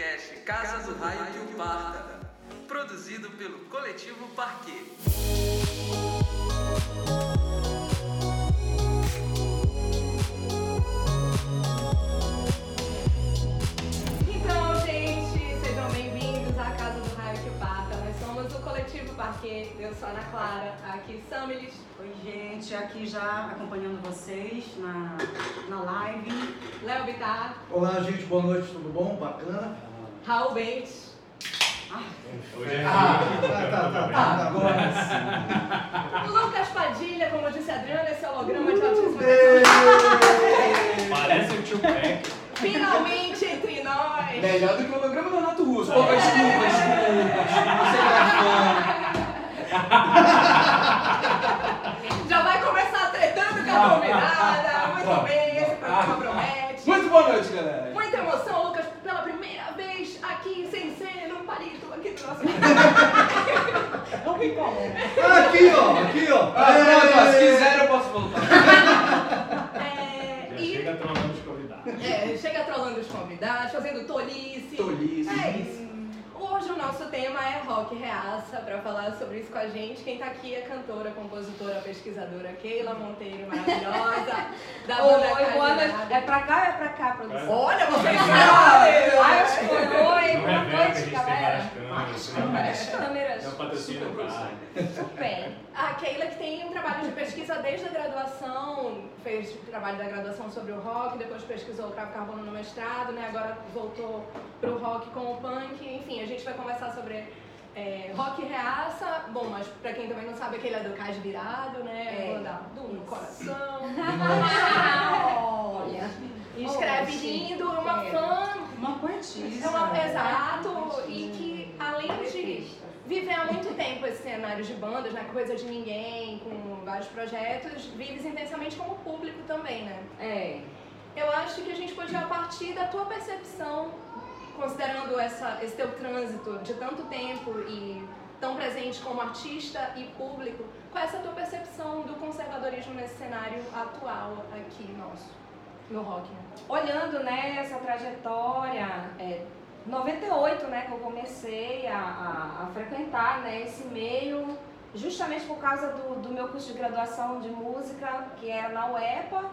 podcast Casa do Raio que o Parta, produzido pelo Coletivo Parquet. Então, gente, sejam bem-vindos à Casa do Raio que o Parta. Nós somos o Coletivo Parquet. Eu sou a Ana Clara, aqui Samilis. Oi, gente, aqui já acompanhando vocês na, na live. Léo Bittar, Olá, gente, boa noite, tudo bom? Bacana? Raul Bates, Hoje é Ah, dia. tá, tá, tá, tá, agora sim. Lucas Padilha, como disse a Adriana, esse holograma de altíssima Ei! Parece o tio Peck. Finalmente entre nós! Melhor do que o holograma do Renato Russo. Pô, desculpa, desculpa, desculpa, você era Já vai começar tretando com a convidada. Muito bem, esse programa promete. Muito boa noite, galera. Muita emoção, palito, aqui do nosso. Não tem como. Aqui, ó, aqui, ó. Ah, pronto, ó, se quiser eu posso voltar. É, e chega trolando os convidados. é, chega trolando os convidados, fazendo tolice. Tolice. É isso. Hoje o nosso tema é rock reaça. Para falar sobre isso com a gente, quem tá aqui é cantora, compositora, pesquisadora Keila Monteiro, maravilhosa, da banda Oi, boa noite. É pra cá ou é pra cá, produção? Olha, você Ai, sabe! acho que foi. Oi, boa a noite, galera. várias câmeras. Várias câmeras. É um patrocínio. Super. A Keila que tem um trabalho de pesquisa desde a graduação, fez trabalho da graduação sobre o rock, depois pesquisou o cravo carbono no mestrado, né? Agora voltou pro rock com o punk. Enfim, a gente vai conversar sobre é, rock reaça. Bom, mas pra quem também não sabe, aquele é do Cais Virado, né? É, Banda do isso. coração. Olha. Escreve lindo, uma É. fã. Uma poetisa. É uma, exato, e que viver há muito tempo esse cenário de bandas, né? Coisa de ninguém, com vários projetos, vives intensamente como público também, né? É. Eu acho que a gente podia, a partir da tua percepção, considerando essa, esse teu trânsito de tanto tempo e tão presente como artista e público, qual é essa tua percepção do conservadorismo nesse cenário atual aqui nosso, no rock? Né? Olhando, né, essa trajetória, é, 98, né, que eu comecei a, a- a frequentar, né, esse meio, justamente por causa do, do meu curso de graduação de música, que era na UEPA,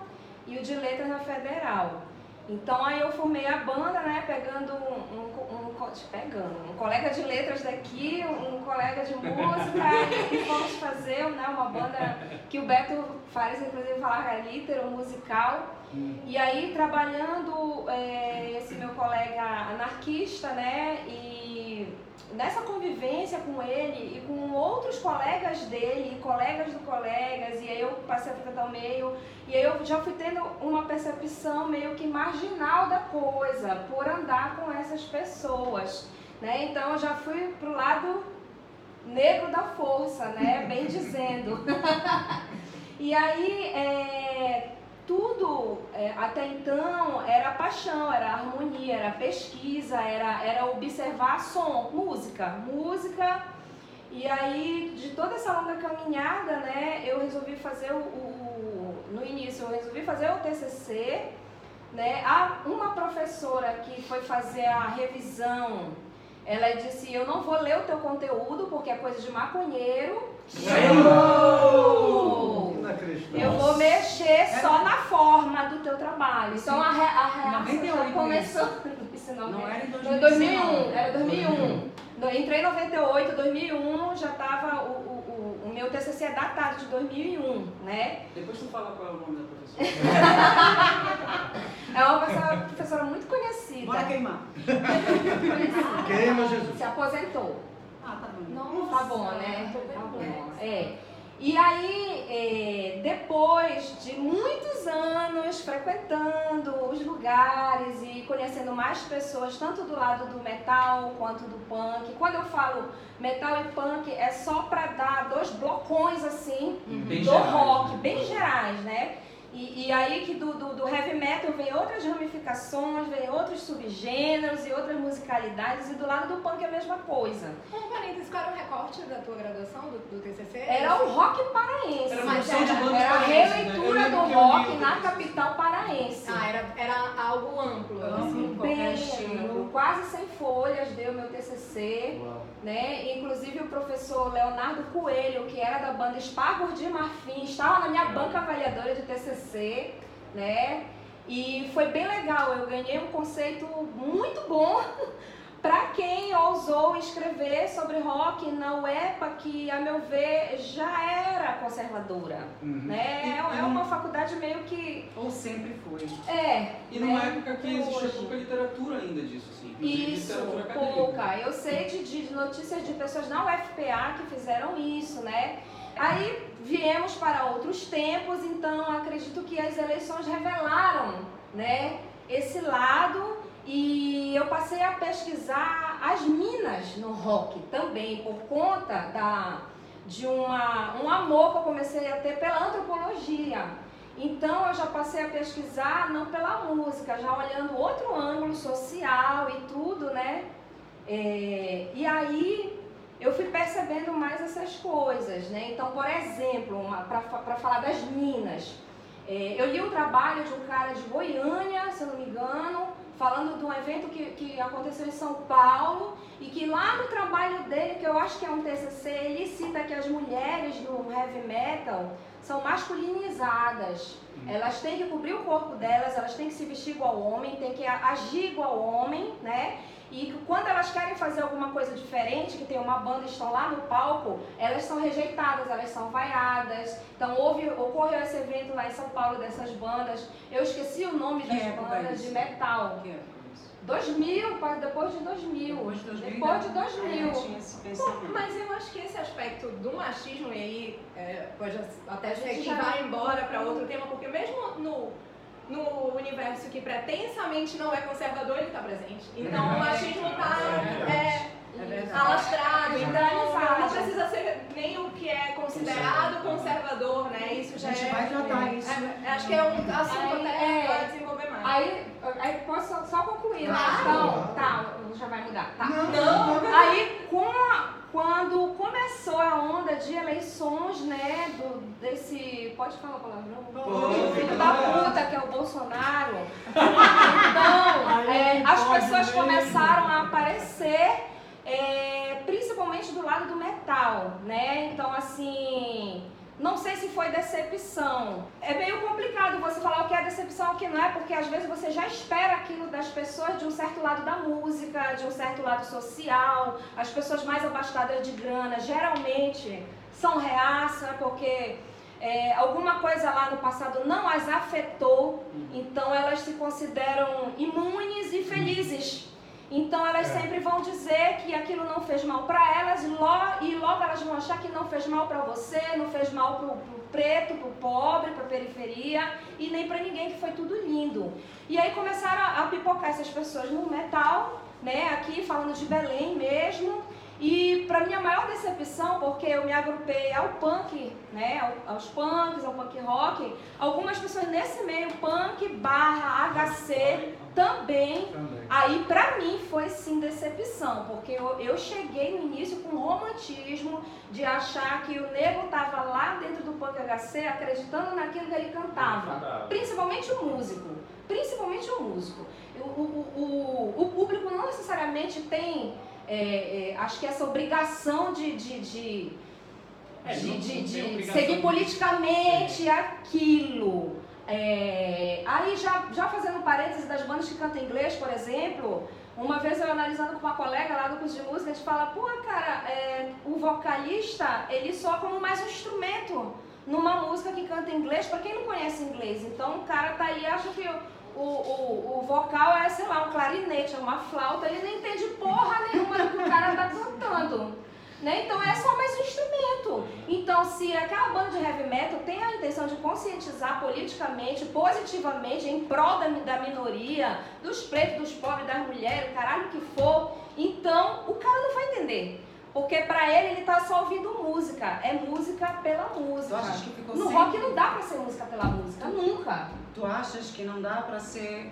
e o de letras na Federal. Então aí eu formei a banda, né, pegando um, um, um pegando um colega de letras daqui, um colega de música, e fomos fazer né, uma banda que o Beto Fares, inclusive, falava que era litero musical. E aí, trabalhando é, esse meu colega anarquista, né, e nessa convivência com ele e com outros colegas dele, colegas do colegas, e aí eu passei a frequentar o meio, e aí eu já fui tendo uma percepção meio que marginal da coisa, por andar com essas pessoas, né, então eu já fui pro lado negro da força, né, bem dizendo. E aí, é, tudo é, até então era paixão, era harmonia, era pesquisa, era, era observar som, música, música. E aí, de toda essa longa caminhada, né, eu resolvi fazer o, o- no início, eu resolvi fazer o TCC, né, a, uma professora que foi fazer a revisão, ela disse, eu não vou ler o teu conteúdo porque é coisa de maconheiro, eu, Eu vou mexer só na forma do teu trabalho. Então a, re, a reação 98 já começou. Isso não, Não era em Foi 2019. 2001, era 2001. No- Entrei em 98, 2001 já estava o, o, o, o meu TCC é datado de 2001, né? Depois tu fala qual é o nome da professora. É uma professora, professora muito conhecida. Bora queimar. Queima, Jesus. Se aposentou. Ah, tá bom. Nossa, Tá bom, né? Tá bom. É. E aí, é, depois de muitos anos frequentando os lugares e conhecendo mais pessoas, tanto do lado do metal quanto do punk, quando eu falo metal e punk, é só pra dar dois blocões assim Bem do gerais, rock, né? bem gerais, né? E, e aí que do, do, do heavy metal vem outras ramificações, vem outros subgêneros e outras musicalidades, e do lado do punk é a mesma coisa. Um parênteses, qual era o recorte da tua graduação, do, do TCC? Era o rock paraense. Era Mas produção de era- Era a né? Releitura lembro do rock na capital paraense. Ah, era, era algo amplo. assim. Bem, estilo. quase 100 folhas deu meu TCC, né? Inclusive o professor Leonardo Coelho, que era da banda Espargos de Marfim, estava na minha banca avaliadora de TCC, né? E foi bem legal, eu ganhei um conceito muito bom para quem ousou escrever sobre rock na UEPA, que a meu ver já era conservadora, Uhum. né? É, é uma faculdade meio que Ou sempre foi. é, E numa né? época que existia pouca literatura ainda disso, assim. Isso, literatura acadêmica. pouca. Eu sei de, de notícias de pessoas na UFPA que fizeram isso, né? Aí viemos para outros tempos, então acredito que as eleições revelaram, né, esse lado e eu passei a pesquisar as minas no rock também por conta da de uma, um amor que eu comecei a ter pela antropologia. Então eu já passei a pesquisar não pela música, já olhando outro ângulo social e tudo, né? É, e aí eu fui percebendo mais essas coisas, né? Então, por exemplo, para falar das minas, é, eu li um trabalho de um cara de Goiânia, se eu não me engano, falando de um evento que, que aconteceu em São Paulo e que lá no trabalho dele, que eu acho que é um TCC, ele cita que as mulheres do heavy metal são masculinizadas. Elas têm que cobrir o corpo delas, elas têm que se vestir igual ao homem, têm que agir igual ao homem, né? E que quando elas querem fazer alguma coisa diferente, que tem uma banda e estão lá no palco, elas são rejeitadas, elas são vaiadas. Então houve, ocorreu esse evento lá em São Paulo dessas bandas. Eu esqueci o nome Que das bandas isso? de metal. Que isso? 2000, quase depois de 2000. Depois de 2000. Depois de ainda- 2000. ainda tinha esse Bom, pensamento. mas eu acho que esse aspecto do machismo, e aí é, pode até ser gente que já- vá embora para outro tema, porque mesmo no universo que pretensamente não é conservador, ele está presente. Então o machismo está é, É verdade. alastrado, então Verdade. não precisa ser nem o que é considerado conservador, né? Isso já A gente é. vai tratar é, isso. é, acho que é um assunto até é. para desenvolver. Aí, aí posso só- só concluir, né? Claro. Então, tá, já vai mudar. Tá. Não, Aí, com a- quando começou a onda de eleições, né, do, desse... Pode falar palavrão? Pode. Filho da puta, que é o Bolsonaro. Então, é, as pessoas começaram a aparecer, é, principalmente do lado do metal, né? Então, assim... Não sei se foi decepção. É meio complicado você falar o que é decepção e o que não é, porque às vezes você já espera aquilo das pessoas de um certo lado da música, de um certo lado social. As pessoas mais abastadas de grana geralmente são reaça, porque é, alguma coisa lá no passado não as afetou, então elas se consideram imunes e felizes. Então elas sempre vão dizer que aquilo não fez mal para elas e logo, e logo elas vão achar que não fez mal para você, não fez mal pro, pro preto, pro pobre, pra periferia e nem para ninguém que foi tudo lindo. E aí começaram a, a pipocar essas pessoas no metal, né? Aqui falando de Belém mesmo. E para minha maior decepção, porque eu me agrupei ao punk, né, ao- aos punks, ao punk rock, algumas pessoas nesse meio punk barra HC também Também. Aí pra mim foi sim decepção, porque eu, eu cheguei no início com romantismo de achar que o nego tava lá dentro do punk HC acreditando naquilo que ele cantava. Principalmente o músico. Principalmente o músico. O, o, o, o público não necessariamente tem, é, é, acho que essa obrigação de, de, de, É, de, de- de seguir politicamente aquilo. É, aí já, já fazendo parênteses das bandas que cantam inglês, por exemplo, uma vez eu analisando com uma colega lá do curso de música, a gente fala, pô, cara, é, o vocalista, ele soa como mais um instrumento numa música que canta inglês, pra quem não conhece inglês. Então o cara tá aí, acha que o, o, o vocal é, sei lá, um clarinete, é uma flauta, ele não entende porra nenhuma do que o cara tá cantando. Né? Então é só mais um instrumento. Então, se aquela banda de heavy metal tem a intenção de conscientizar politicamente, positivamente, em prol da, da minoria, dos pretos, dos pobres, das mulheres, o caralho que for, então o cara não vai entender. Porque pra ele ele tá só ouvindo música. É música pela Tu música. achas que ficou No sempre... rock não dá pra ser música pela música, nunca. Tu achas que não dá pra ser...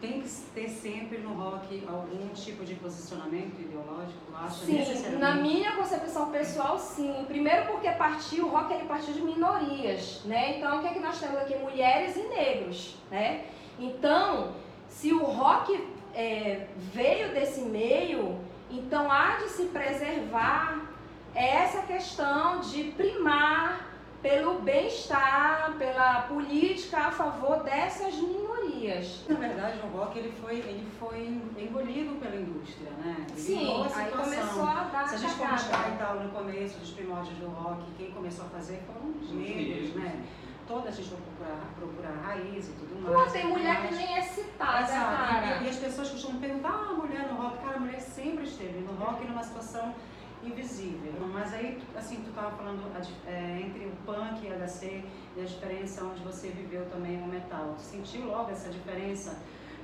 Tem que ter sempre no rock algum tipo de posicionamento ideológico? Tu acha Sim, na minha concepção pessoal, sim. Primeiro porque partiu, o rock ele partiu de minorias, né? Então, o que é que nós temos aqui? Mulheres e negros, né? Então, se o rock é, veio desse meio, então há de se preservar essa questão de primar pelo bem-estar, pela política a favor dessas minorias. Na verdade, o rock ele foi, ele foi engolido pela indústria, né? Ele Sim, a aí começou a dar Se a gente for buscar e tal no começo dos primórdios do rock, quem começou a fazer foram os negros, né? Toda a gente vai procurar, procurar raiz e tudo mais. Pô, tem mulher que nem é citada, Exato. cara. E, e as pessoas costumam perguntar, ah, a mulher no rock, cara, a mulher sempre esteve no rock numa situação invisível. Mas aí, assim, tu tava falando é, entre o punk e HC e a diferença onde você viveu também o metal. Tu sentiu logo essa diferença?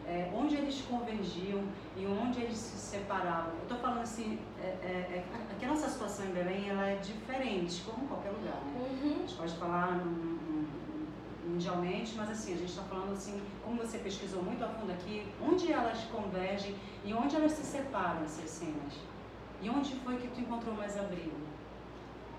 É, onde eles convergiam e onde eles se separavam. Eu tô falando assim, é, é, é, aqui a nossa situação em Belém, ela é diferente, como em qualquer lugar, né? Uhum. A gente pode falar mundialmente, mas assim, a gente está falando assim, como você pesquisou muito a fundo aqui, onde elas convergem e onde elas se separam, essas cenas? E onde foi que tu encontrou mais abrigo?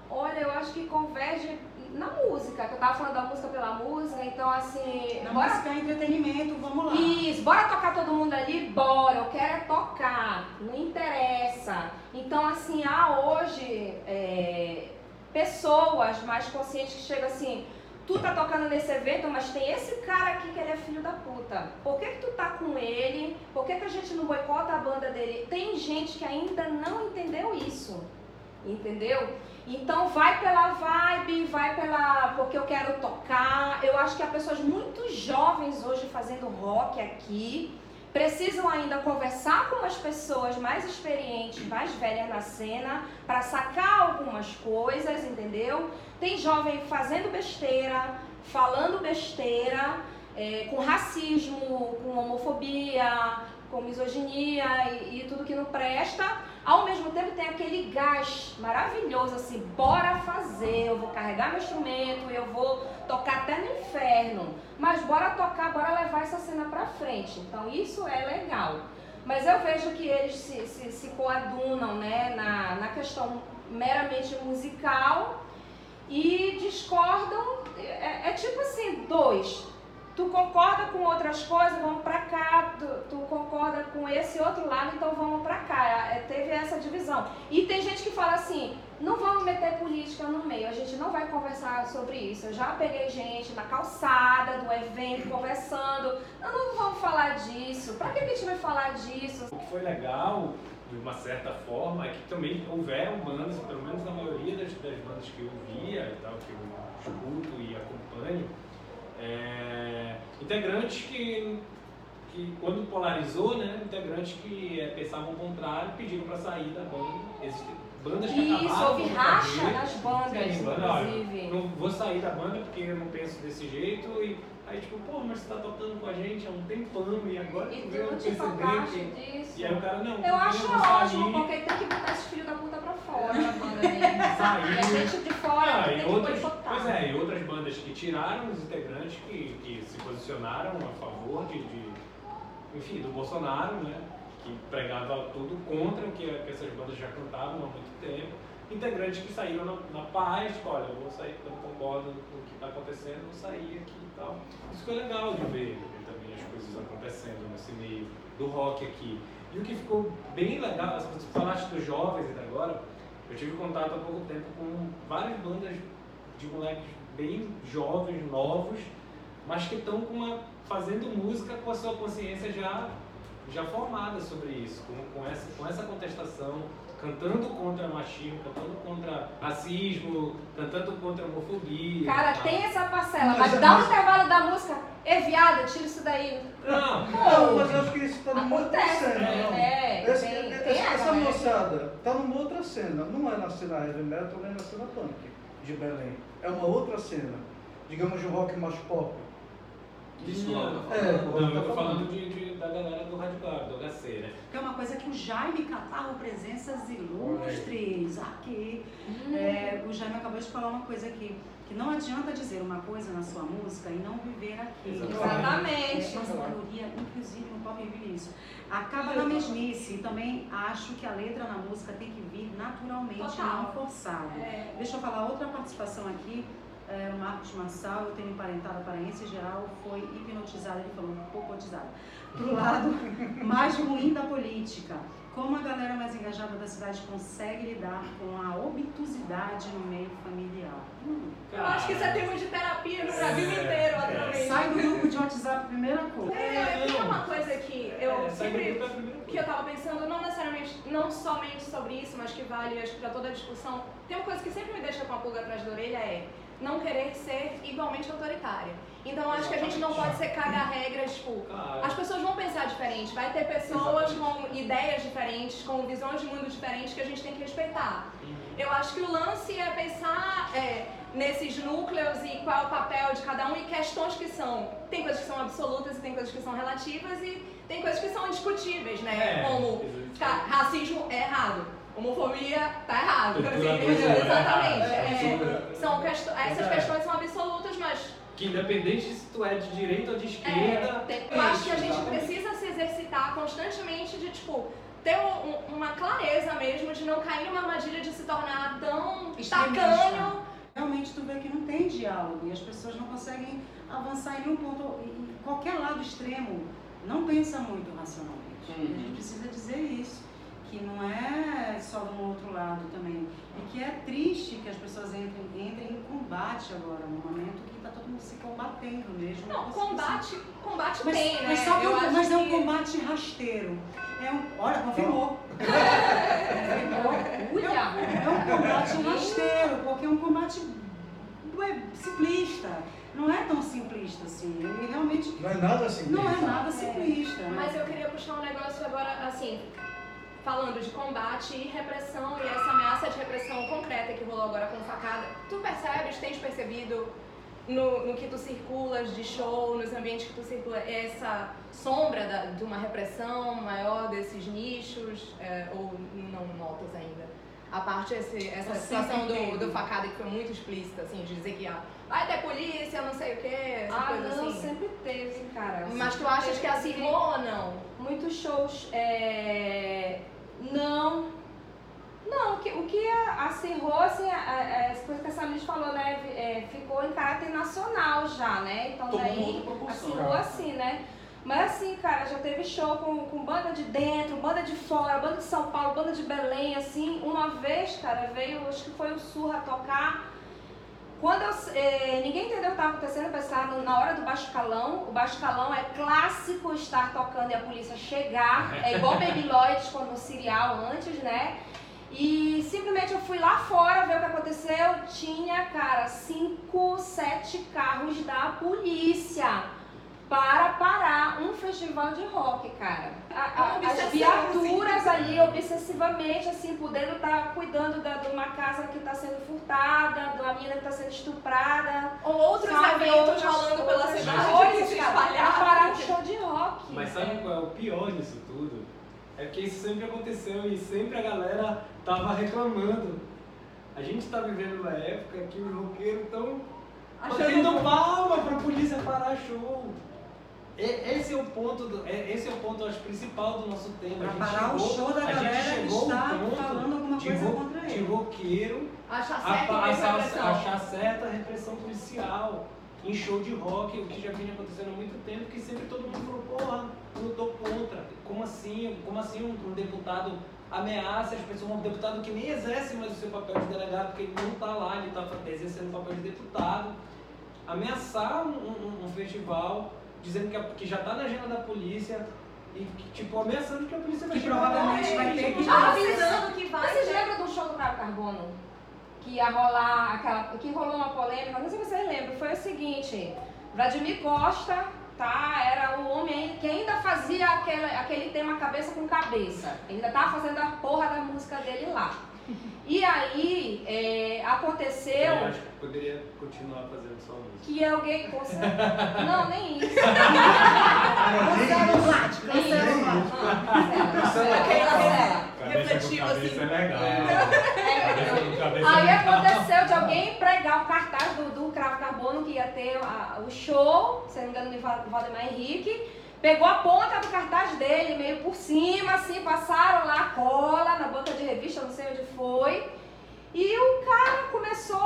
Olha, eu acho que converge na música, que eu tava falando da música pela música, então assim. Na bora música é entretenimento, vamos lá. Isso, bora tocar todo mundo ali? Bora, eu quero é tocar, não interessa. Então, assim, há hoje é, pessoas mais conscientes que chegam assim, tu tá tocando nesse evento, mas tem esse cara aqui que ele é filho da puta. Por que, que tu tá com ele? Por que, que a gente não boicota a banda dele? Tem gente que ainda não entendeu isso. Entendeu? Então vai pela vibe, vai pela. porque eu quero tocar. Eu acho que há pessoas muito jovens hoje fazendo rock aqui. Precisam ainda conversar com as pessoas mais experientes, mais velhas na cena, para sacar algumas coisas, entendeu? Tem jovem fazendo besteira, falando besteira, é, com racismo, com homofobia, com misoginia e, e tudo que não presta. Ao mesmo tempo tem aquele gás maravilhoso, assim, bora fazer, eu vou carregar meu instrumento, eu vou tocar até mas bora tocar, bora levar essa cena pra frente. Então isso é legal. Mas eu vejo que eles se, se, se coadunam né, na, na questão meramente musical e discordam. É, é tipo assim, dois. Tu concorda com outras coisas, vamos pra cá. Tu, tu concorda com esse outro lado, então vamos pra cá. É, teve essa divisão. E tem gente que fala assim: não vamos meter política no meio, a gente não vai conversar sobre isso. Eu já peguei gente na calçada do evento conversando. Não, vamos falar disso. Que que a gente vai falar disso? O que foi legal, de uma certa forma, é que também houveram bandas, pelo menos na maioria das, das bandas que eu via e tal, que eu escuto e acompanho, é, integrantes que, que, quando polarizou, né, integrantes que é, pensavam o contrário pediram para sair da banda. Bandas que Isso, acabaram houve racha nas bandas, Sim, banda, olha, inclusive. não vou sair da banda porque eu não penso desse jeito e aí tipo, pô, mas você tá tocando com a gente há um tempão e agora E tu veio tocaste que... disso. E aí o cara, não, Eu acho ótimo, sair. porque tem que botar esse filho da puta pra fora da banda. Sair. E a gente de fora Ah, tem que outras, boicotar. pois é, e outras bandas que tiraram os integrantes que, que se posicionaram a favor de, de, enfim, do Bolsonaro, né? Que pregava tudo contra o que, que essas bandas já cantavam há muito tempo. Integrantes que saíram na, na paz, tipo, olha, eu vou sair eu não concordo com o que está acontecendo, vou sair aqui tal. Isso foi legal de ver, também as coisas acontecendo nesse meio do rock aqui. E o que ficou bem legal, se você falaste dos jovens ainda agora, eu tive contato há pouco tempo com várias bandas de moleques bem jovens, novos, mas que estão fazendo música com a sua consciência já, já formada sobre isso, com, com, essa, com essa contestação, cantando contra machismo, cantando contra racismo, cantando contra homofobia. Cara, tá? tem essa parcela, Mas- mas dá um mas- intervalo da música. Ê, viada, tira isso daí. Não, Não, mas eu acho que isso está numa outra cena. né? não. É, Esse- tem- essa, tem essa essa, né? moçada está numa outra cena. Não é na cena heavy metal nem na cena punk de Belém. É uma outra cena. Digamos de um rock mais pop. Isso não, É, não, eu tô falando de, de- da galera do Radical, do HC, né? Que é uma coisa que o Jaime Catarro, presenças ilustres aqui. É, o Jaime acabou de falar uma coisa aqui, que não adianta dizer uma coisa na sua música e não viver aqui. Exatamente. É, Nossa maioria, inclusive no pop vive isso. Acaba na mesmice. E também acho que a letra na música tem que vir naturalmente, Total. não forçado. É. Deixa eu falar outra participação aqui. É, o Marcos Massal, eu tenho parentada paraense em geral, foi hipnotizada, ele falou, popotizada. pro lado mais ruim da política. Como a galera mais engajada da cidade consegue lidar com a obtusidade no meio familiar? Hum. Eu acho que isso é tema de terapia no Brasil É, inteiro, é. atualmente. Sai do grupo de WhatsApp, primeira coisa. É, tem uma coisa que eu É, sempre é que eu tava pensando, não necessariamente, não somente sobre isso, mas que vale acho que pra toda a discussão. Tem uma coisa que sempre me deixa com a pulga atrás da orelha é não querer ser igualmente autoritária. Então acho que a gente não pode ser caga-regras, tipo, Claro. as pessoas vão pensar diferente, vai ter pessoas com ideias diferentes, com visões de mundo diferentes que a gente tem que respeitar. Eu acho que o lance é pensar é, nesses núcleos e qual é o papel de cada um e questões que são. Tem coisas que são absolutas e tem coisas que são relativas e tem coisas que são indiscutíveis, né? É, Como exatamente. racismo é errado, homofobia tá errado. Tortura Assim, é exatamente. É, É, super. são quest- essas É. questões são absolutas, mas Que independente se tu é de direita ou de é, esquerda. tem- eu acho que a gente exatamente. precisa se exercitar constantemente de, tipo, ter um- um- uma clareza mesmo de não cair numa armadilha de se tornar tão tacanho. Realmente tu vê que não tem diálogo e as pessoas não conseguem avançar em nenhum ponto. Em qualquer lado extremo não pensa muito racionalmente. Uhum. A gente precisa dizer isso. Que não é só um outro lado também. E que é triste que as pessoas entrem, entrem em combate agora, num momento que está todo mundo se combatendo mesmo. Não, Você- combate, combate Mas, tem, né? mas só que Eu é um- mas é um que- combate rasteiro. É um, olha, confirmou. Olha! É um combate rasteiro, porque é um combate é, simplista. Não é tão simplista assim. Ele realmente Não é nada assim. não é nada simplista. né? Mas eu queria puxar um negócio agora, assim, falando de combate e repressão e essa ameaça de repressão concreta que rolou agora com facada. Tu percebes, tens percebido no, no que tu circulas de show, nos ambientes que tu circula, essa sombra da- de uma repressão maior desses nichos, é, ou não notas ainda? A parte esse, essa situação do, do facada que foi muito explícita, assim, de dizer que ah, vai ter polícia, não sei o que, essa Ah, coisa não, assim. sempre teve, cara. Mas tu achas que acirrou ou não? Muitos shows. É... Não. Não, o que, o que acirrou, assim, a, a, essa coisa que a Samir falou, né? é, ficou em caráter nacional já, né? Então Tomou daí acirrou assim, né? Mas assim, cara, já teve show com, com banda de dentro, banda de fora, banda de São Paulo, banda de Belém, assim. Uma vez, cara, veio, acho que foi o Surra tocar. Quando eu, eh, ninguém entendeu o que estava acontecendo, eu pensava na hora do baixo calão. O baixo calão é clássico estar tocando e a polícia chegar. É igual Baby Lloyd quando no serial antes, né? E simplesmente eu fui lá fora ver o que aconteceu. Tinha, cara, cinco, sete carros da polícia para parar um festival de rock, cara. A- a- Uma as viaturas assim. ali obsessivamente, assim, podendo estar cuidando da, de uma casa que está sendo furtada, de uma menina que está sendo estuprada. Ou outros Sabe, eventos rolando pela cidade coisas, que se espalharam. parar o show de rock. Mas sabe qual é o pior disso tudo? É que isso sempre aconteceu e sempre a galera tava reclamando. A gente tá vivendo uma época que os roqueiros estão batendo palma pra polícia parar show. E- Esse é o ponto, do, é- esse é o ponto acho, principal do nosso tema. Pra a gente parar o chegou, show da a gente galera que chegou está ao ponto falando alguma de, coisa ro- contra de ele. roqueiro Achar a- certo a- e achar, certa a repressão policial em show de rock, o que já vinha acontecendo há muito tempo, que sempre todo mundo falou, porra, lutou contra. Como assim? Como assim um, um deputado ameaça as pessoas, um deputado que nem exerce mais o seu papel de delegado, porque ele não está lá, ele está exercendo o papel de deputado, ameaçar um, um- um festival, dizendo que, a- que já está na agenda da polícia, e que, tipo, ameaçando que a polícia vai Que chegar provavelmente vai ter que- Já avisando que vai Vocês ter- lembram do show do Caio Carbono? Que ia rolar aquela. que rolou uma polêmica, não sei se vocês lembram, foi o seguinte, Vladimir Costa, tá? Era o homem que ainda fazia aquele, aquele tema cabeça com cabeça. Ainda tava fazendo a porra da música dele lá. E aí é, aconteceu Eu acho que poderia continuar fazendo só música. que alguém. Não, nem isso. Cancela o Vlad, cancela o Vlad. Cancela, refletiva assim. é legal. É, Aí aconteceu de alguém pregar o cartaz do, do Cravo Carbono que ia ter a- o show, se não me engano, de Val- Valdemar Henrique. Pegou a ponta do cartaz dele, meio por cima, assim, passaram lá a cola na banca de revista, não sei onde foi. E o cara começou,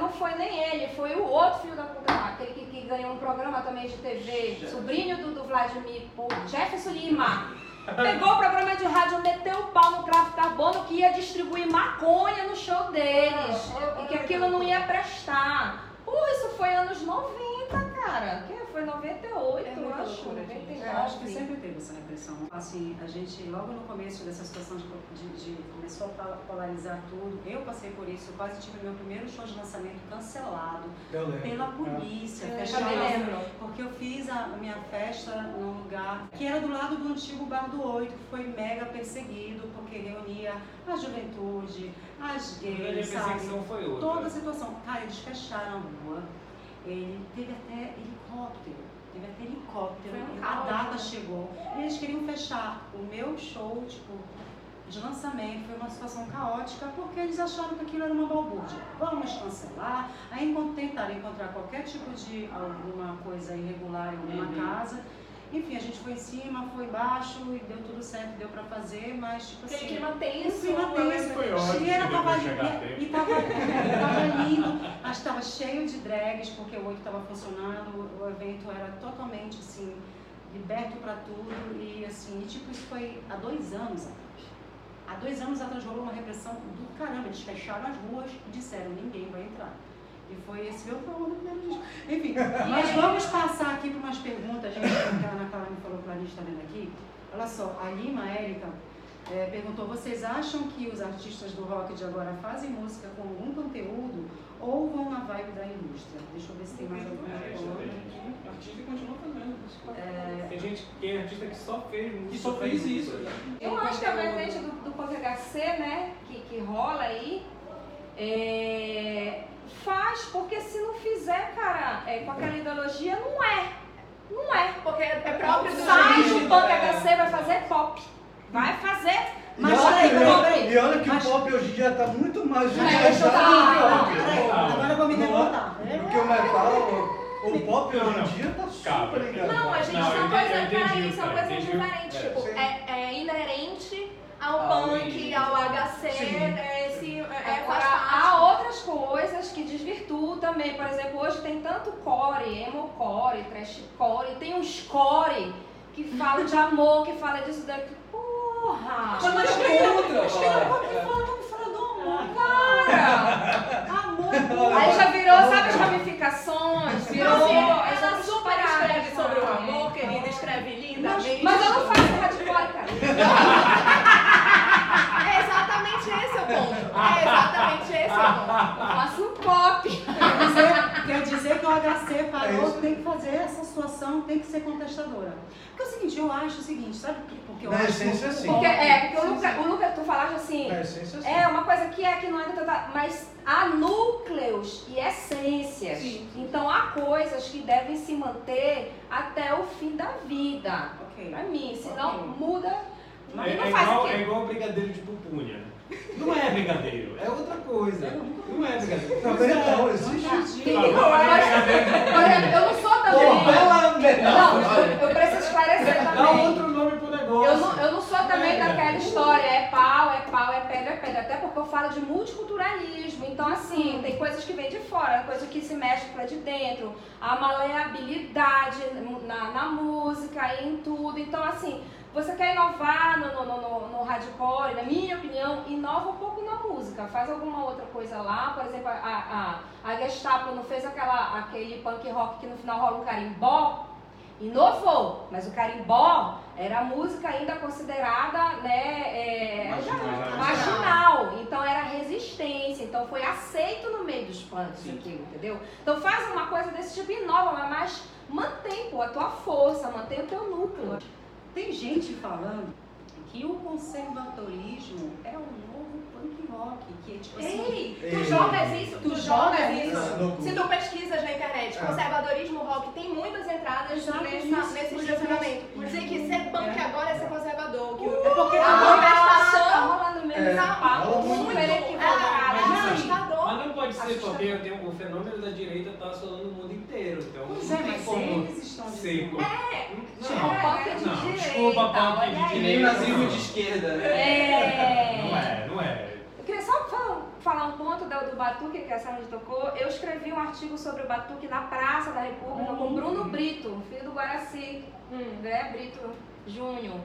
não foi nem ele, foi o outro filho da puta lá, aquele que, que ganhou um programa também de TV, sobrinho do, do Vladimir, o Jefferson Lima. Pegou o programa de rádio, meteu o pau no cravo carbono que ia distribuir maconha no show deles. E que aquilo não ia prestar. Porra, isso foi anos 90, cara. Que foi 98, É eu acho. loucura, gente. 99. Eu acho que sempre teve essa repressão. Assim, a gente, logo no começo dessa situação de, de, de começou a polarizar tudo, eu passei por isso, eu quase tive meu primeiro show de lançamento cancelado pela polícia, Eu fechado. Porque eu fiz a minha festa num lugar que era do lado do antigo Bar do Oito, que foi mega perseguido, porque reunia a juventude, as gays, sabe? perseguição foi outra. Toda a situação. Cara, eles fecharam a rua. Ele teve até helicóptero. Teve até helicóptero. Um a data né? chegou. E eles queriam fechar o meu show, tipo, de lançamento. Foi uma situação caótica porque eles acharam que aquilo era uma balbúrdia. Vamos cancelar. Aí tentaram encontrar qualquer tipo de alguma coisa irregular em alguma Uhum. casa. Enfim, a gente foi em cima, foi embaixo e deu tudo certo, deu pra fazer, mas tipo assim. clima tenso. Clima eu tenso. Foi ótimo. Que tava, e, e tava, é, tava lindo, mas estava cheio de drags, porque o 8 estava funcionando, o evento era totalmente assim, liberto para tudo. E assim, e, tipo, isso foi há dois anos atrás. Há dois anos atrás rolou uma repressão do caramba, eles fecharam as ruas e disseram, ninguém vai entrar. E foi esse meu trauma do primeiro disco. Enfim, mas vamos passar aqui para umas perguntas, gente, que a Ana Clara me falou para a gente está vendo aqui. Olha só, a Lima Érica é, perguntou: vocês acham que os artistas do rock de agora fazem música com algum conteúdo ou vão na vibe da indústria? Deixa eu ver se tem mais alguma É, coisa. tem. O artista continua fazendo. É, Tem gente, tem artista que só fez música. E só fez isso. Eu acho que a vertente do, do Punk HC, né, que, que rola aí, é, faz, porque se não fizer, cara, é, com aquela ideologia, não é. Não é. Porque é próprio do Sai jeito. do Punk HC, vai fazer pop. Vai fazer. Mas e, olha, peraí, peraí. e olha que Mas- o pop hoje em dia está muito mais eu do que o rock. agora eu vou me é? revoltar. Porque o metal, o, o pop hoje em dia está Calma. super ligado. Não, a gente Não, são entendi- coisas, peraí, são coisas diferentes. É, tipo, é, é inerente ao Ao punk, indie. ao HC, Sim. é, esse, é, Agora, faz há outras coisas que desvirtuam também. Por exemplo, hoje tem tanto core, emo-core, trash-core, tem uns core que falam de amor, que fala disso daqui. Porra! Mas nada contra. Acho que não falar, vamos falar do amor. Cara! Amor. Aí já sabe as ramificações? Virou Não, sim, as ela outras super paradas, escreve sobre o sabe? amor, querida, escreve lindamente. Mas eu não faço hardcore, cara. É exatamente esse o ponto. É exatamente esse o ponto. Eu faço pop. Quer dizer, quer dizer que o HC É parou, isso. tem que fazer essa situação, tem que ser contestadora. Porque é o seguinte, eu acho o seguinte, sabe por quê? porque eu Na acho essência, que o sim. Porque, é, porque o Sim, Luca, sim. o Luca, tu falaste assim, Na essência, sim. É uma coisa que é que não é tratada, mas há núcleos e essências. Sim. Então há coisas que devem se manter até o fim da vida. Ok. Pra mim, senão Ok. muda. É, Aí não é faz igual, é igual brigadeiro de pupunha. Não é brigadeiro, é outra coisa. Não é brigadeiro. Também Pois é. não, existe. Tem que rolar. eu não sou também. Pela metal. Não, eu, eu preciso esclarecer Dá também. outro nome pro negócio. Eu não, eu não sou também É. daquela história, é pau, é pau, é pedra, é pedra. Até porque eu falo de multiculturalismo. Então, assim, tem coisas que vêm de fora, coisa que se mexe pra de dentro. A maleabilidade na, na música e em tudo. Então, assim, você quer inovar no, no, no, no, hardcore, na minha opinião, inova um pouco na música. Faz alguma outra coisa lá. Por exemplo, a, a, a Gestapo não fez aquela, aquele punk rock que no final rola um carimbó? Inovou, mas o carimbó era a música ainda considerada né, é, Marginal. marginal. Então era resistência. Então foi aceito no meio dos punks aquilo, entendeu? Então faz uma coisa desse tipo inova, mas- mas mantém pô, a tua força, mantém o teu núcleo. Tem gente falando que o conservadorismo é o novo punk rock, que é tipo assim. Ei, tu Ei. jogas isso, tu, Tu jogas joga isso. isso no Se tu pesquisas na internet, É. conservadorismo rock, tem muitas entradas nessa, isso, nesse isso. direcionamento. Dizer que ser punk É. agora é ser conservador. Que o- É porque a também- Tá rolando mesmo É, rola muito muito. é, é Mas assustador. Mas não pode ser porque tem, o fenômeno da direita tá assolando o mundo inteiro. Então Pois não é, tem mas como eles estão dizendo. Tipo, Não, punk de não, direita, desculpa, punk olha de aí. direita. Neonazismo de esquerda, né? É. Não é, não é. Porque queria só falar, falar um ponto do, do Batuque, que a Sandra tocou. Eu escrevi um artigo sobre o Batuque na Praça da República com Bruno Brito, filho do Guaraci, Hum. né? Brito Júnior.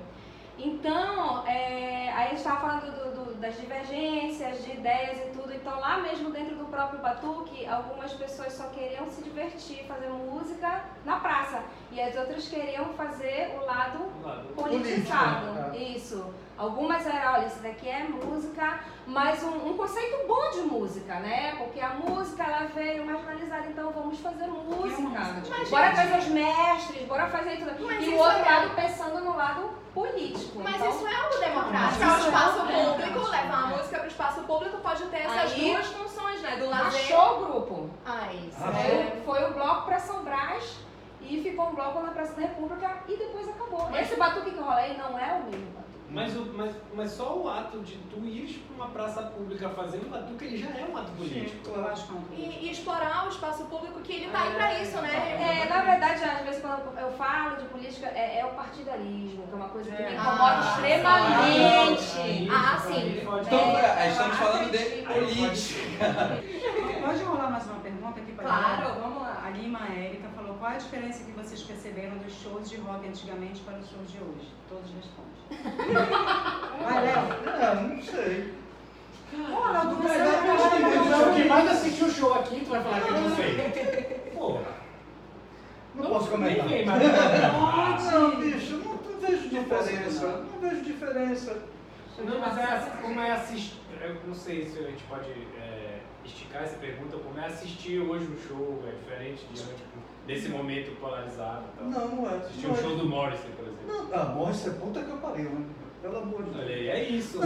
Então, é, aí a gente estava falando do- do- das divergências, de ideias e tudo. Então, lá mesmo dentro do próprio Batuque, algumas pessoas só queriam se divertir, fazer música na praça. E as outras queriam fazer o lado Do lado. politizado. Política, é. Isso. Algumas eram, olha, isso daqui é música, mas um, um conceito bom de música, né? Porque a música ela veio marginalizada, então vamos fazer música. música. bora trazer os mestres, bora fazer tudo. Mas e o outro é- lado pensando no lado político. Mas então, isso é algo democrático. É o é espaço algo público, levar a música para o espaço público pode ter essas Aí- duas funções, né? Do lazer. achou o grupo. Ah, isso. É. Foi, o bloco para São Brás e ficou um bloco na Praça da República e depois acabou. Mas- Esse batuque que eu rolei não é o mesmo batuque. Mas, o, mas, mas só o ato de tu ires pra uma praça pública fazendo batuque, ele já é um ato político. Eu acho que é um E, e explorar o espaço público que ele tá aí pra isso, né? É, na verdade, às vezes quando eu falo de política, é, é o partidarismo, que é uma coisa que me É. incomoda Ah, extremamente. Ah, sim. Então, É, é, estamos falando de política. Pode rolar mais uma pergunta aqui para Claro, vamos lá. A Lima Érica falou qual a diferença que vocês perceberam dos shows de rock antigamente para os shows de hoje? Todos respondem. Vai, Léo. É, não sei. Mas você é de o que mais assistiu o show aqui, tu vai falar que eu não sei. Pô, Não posso comentar. Ninguém, mas... Não, bicho, não, não vejo diferença. Não vejo diferença. Não, mas é, como é assistir. Eu não sei se a gente pode é, esticar essa pergunta, como é assistir hoje um show, é diferente diante desse momento polarizado e tal. Não, não é. Assistir Não um é. show do Morrison, por exemplo. Não, ah, Morrison é puta que eu pariu, né? Pelo amor de Olha Deus. aí, é isso.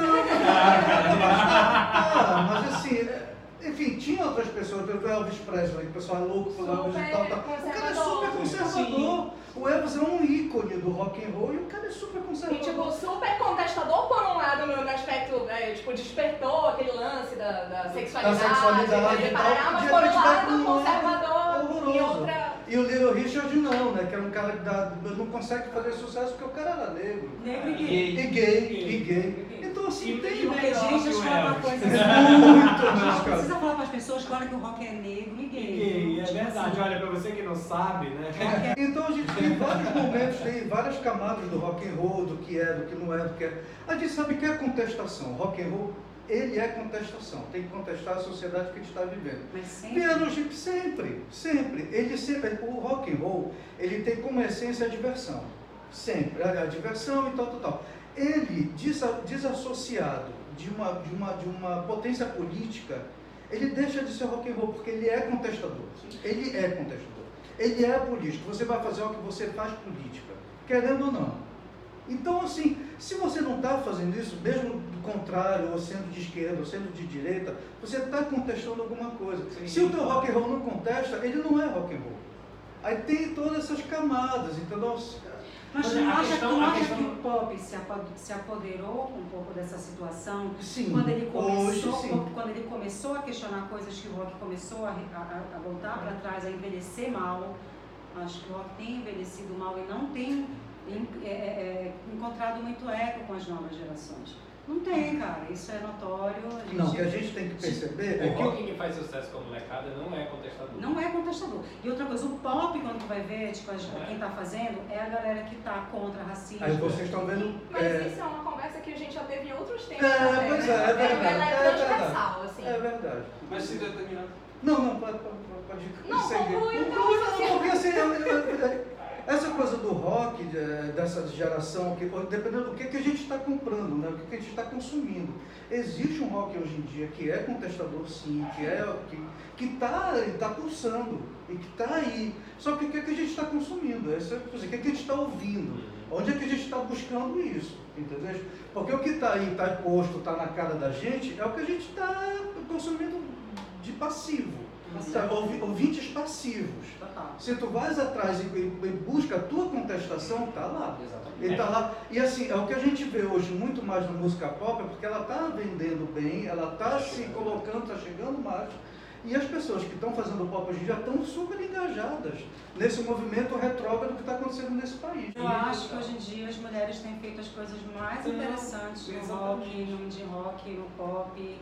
Ah, mas assim, é, enfim, tinha outras pessoas, exemplo, Elvis Presley, que o pessoal é louco pelo Elvis e tal, tal. O cara é super conservador. O Elvis é um ícone do rock and roll e o cara é super E, conservador. tipo, super contestador por um lado no, aspecto, é, tipo, despertou aquele lance da, da sexualidade, Da sexualidade de e tal, parar, mas de por um lado conservador e outra... E o Little Richard não, né? Que era um cara que dá- não consegue fazer sucesso porque o cara era negro. Negro e gay. E gay, e gay. Então assim, E- tem e Porque, melhor gente, que deixa eu o falar uma coisa. muito cara. precisa falar para as pessoas, claro que o rock é negro e gay. Gay, é Tipo verdade. assim, Olha, pra você que não sabe, né? Então a gente tem vários momentos, tem várias camadas do rock and roll, do que é, do que não é, do que é. A gente sabe que é contestação. Rock and roll, ele é contestação. Tem que contestar a sociedade que a gente está vivendo. Mas sempre. Piano sempre, sempre. Ele sempre, o rock and roll, ele tem como essência a diversão. Sempre, a, a diversão e tal, tal, tal. Ele, desa- desassociado de uma, de, uma, de uma potência política, ele deixa de ser rock and roll, porque ele é contestador. Ele é contestador. Ele é político. Você vai fazer o que você faz política, querendo ou não. Então, assim, se você não está fazendo isso, mesmo contrário, ou sendo de esquerda, ou sendo de direita, você está contestando alguma coisa. Sim. Se o teu rock and roll não contesta, ele não é rock and roll. Aí tem todas essas camadas, entendeu? Mas Mas não acha, questão- tu não a acha questão- que o pop se, apo- se apoderou um pouco dessa situação? Sim, Quando ele começou, hoje sim. quando ele começou a questionar coisas que o rock começou a, a- a voltar para trás, a envelhecer mal, acho que o rock tem envelhecido mal e não tem em- é, é, é, encontrado muito eco com as novas gerações. Não tem, cara, isso é notório. A gente, Não, o que a gente tem que perceber é O que rock que faz sucesso com a molecada não é contestador. Não é contestador. E outra coisa, o pop, quando tu vai ver, tipo, as- quem tá fazendo, é a galera que tá contra racismo. aí vocês estão vendo. Mas é, isso é uma conversa que a gente já teve em outros tempos. É, também, pois né? é, é verdade, Ela é é transversal, assim. é verdade. Mas se determinado. Não, não, pode, pode, pode Não, conclui, então. Não, porque assim, eu- eu- eu- essa coisa do rock, de- dessa geração, que, dependendo do que, que a gente está comprando, né, o que, que a gente está consumindo. Existe um rock hoje em dia que é contestador, sim, que é que está tá pulsando e que está aí. Só que o que, que a gente está consumindo? Essa, dizer, o que, que a gente está ouvindo? Onde é que a gente está buscando isso? Entendeu? Porque o que está aí, está posto, está na cara da gente, é o que a gente está consumindo de passivo. Tá, ouvi- ouvintes passivos. Se tu vais atrás e, e- e busca a tua contestação, tá lá. Exatamente. Ele tá lá. E assim, é o que a gente vê hoje muito mais na música pop, é porque ela tá vendendo bem, ela tá se colocando, tá chegando mais. E as pessoas que estão fazendo pop hoje já estão super engajadas nesse movimento retrógrado que está acontecendo nesse país. Eu acho que hoje em dia as mulheres têm feito as coisas mais Não, interessantes no rock, no indie rock, no pop.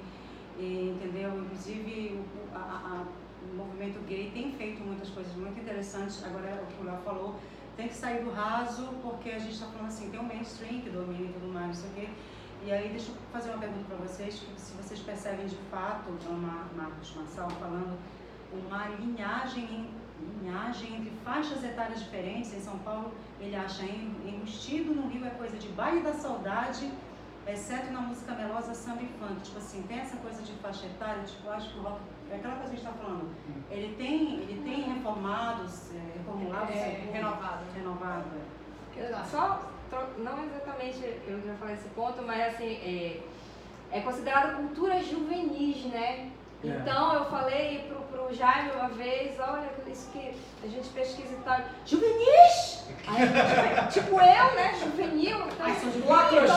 E, entendeu? Inclusive, a, a, o movimento gay tem feito muitas coisas muito interessantes. Agora, o que o Léo falou, tem que sair do raso, porque a gente está falando assim, tem um mainstream que domina e tudo mais, não sei o quê. E aí, deixa eu fazer uma pergunta para vocês, se vocês percebem de fato, Mar Marcos Massal falando, uma linhagem, em, linhagem entre faixas etárias diferentes. Em São Paulo, ele acha enrustido, no Rio é coisa de baile da saudade, exceto na música melosa, samba e funk. Tipo assim, tem essa coisa de faixa etária, tipo, acho que o rock, é aquela coisa que a gente está falando, ele tem, ele tem reformados, é, reformulados, É, renovado. renovado. é. Só, não exatamente, eu já falei esse ponto, mas assim, é, é considerado cultura juvenis, né? É. Então eu falei pro, pro Jaime uma vez, olha, isso que a gente pesquisa e tal, juvenis! Aí, juve- tipo eu, né? Juvenil. Então, Ai, sou juvenil. Rock and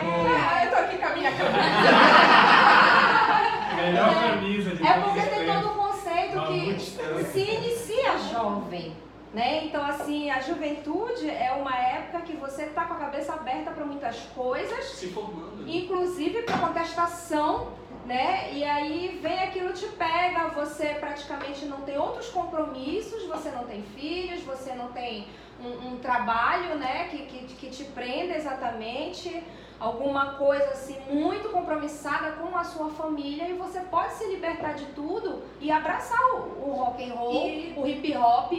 Roll. É, eu tô aqui com a minha câmera. Melhor É. camisa de É porque tem todo o conceito que se inicia jovem. Né? Então, assim, a juventude é uma época que você está com a cabeça aberta para muitas coisas, Se formando. inclusive para contestação, né? E aí vem aquilo te pega, você praticamente não tem outros compromissos, você não tem filhos, você não tem um, um trabalho, né? Que, que, que te prenda exatamente, alguma coisa assim muito compromissada com a sua família e você pode se libertar de tudo e abraçar o, o rock and roll, E- o hip hop,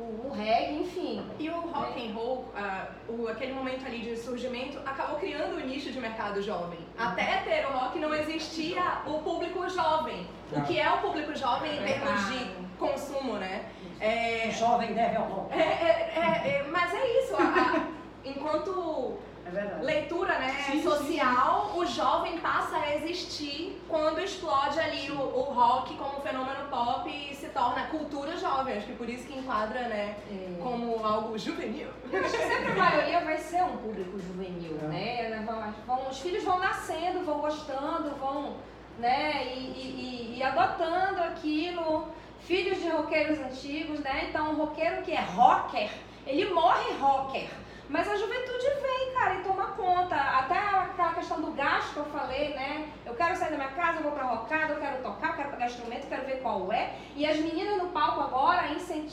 o, o reggae, enfim. E o rock and roll, ah, o, aquele momento ali de surgimento, acabou criando o nicho de mercado jovem. Até ter o rock não existia o público jovem. O que é o público jovem em termos de consumo, né? É, Jovem deve ao rock. é, é, é, é, mas é isso, a- a- enquanto É leitura né, Sim, sim, social, o jovem passa a existir quando explode ali o, o rock como fenômeno pop e se torna cultura jovem. Acho que por isso que enquadra né, como algo juvenil. Acho que sempre a maioria vai ser um público juvenil, né? Vão- vão- os filhos vão nascendo, vão gostando, vão, né? E, e- e- e adotando aquilo. Filhos de roqueiros antigos, né? Então, o roqueiro que é rocker, ele morre rocker. Mas a juventude vem, cara, e toma conta. Até aquela questão do gasto que eu falei, né? Eu quero sair da minha casa, eu vou pra rocada, eu quero tocar, eu quero pegar instrumento, eu quero ver qual é. E as meninas no palco agora,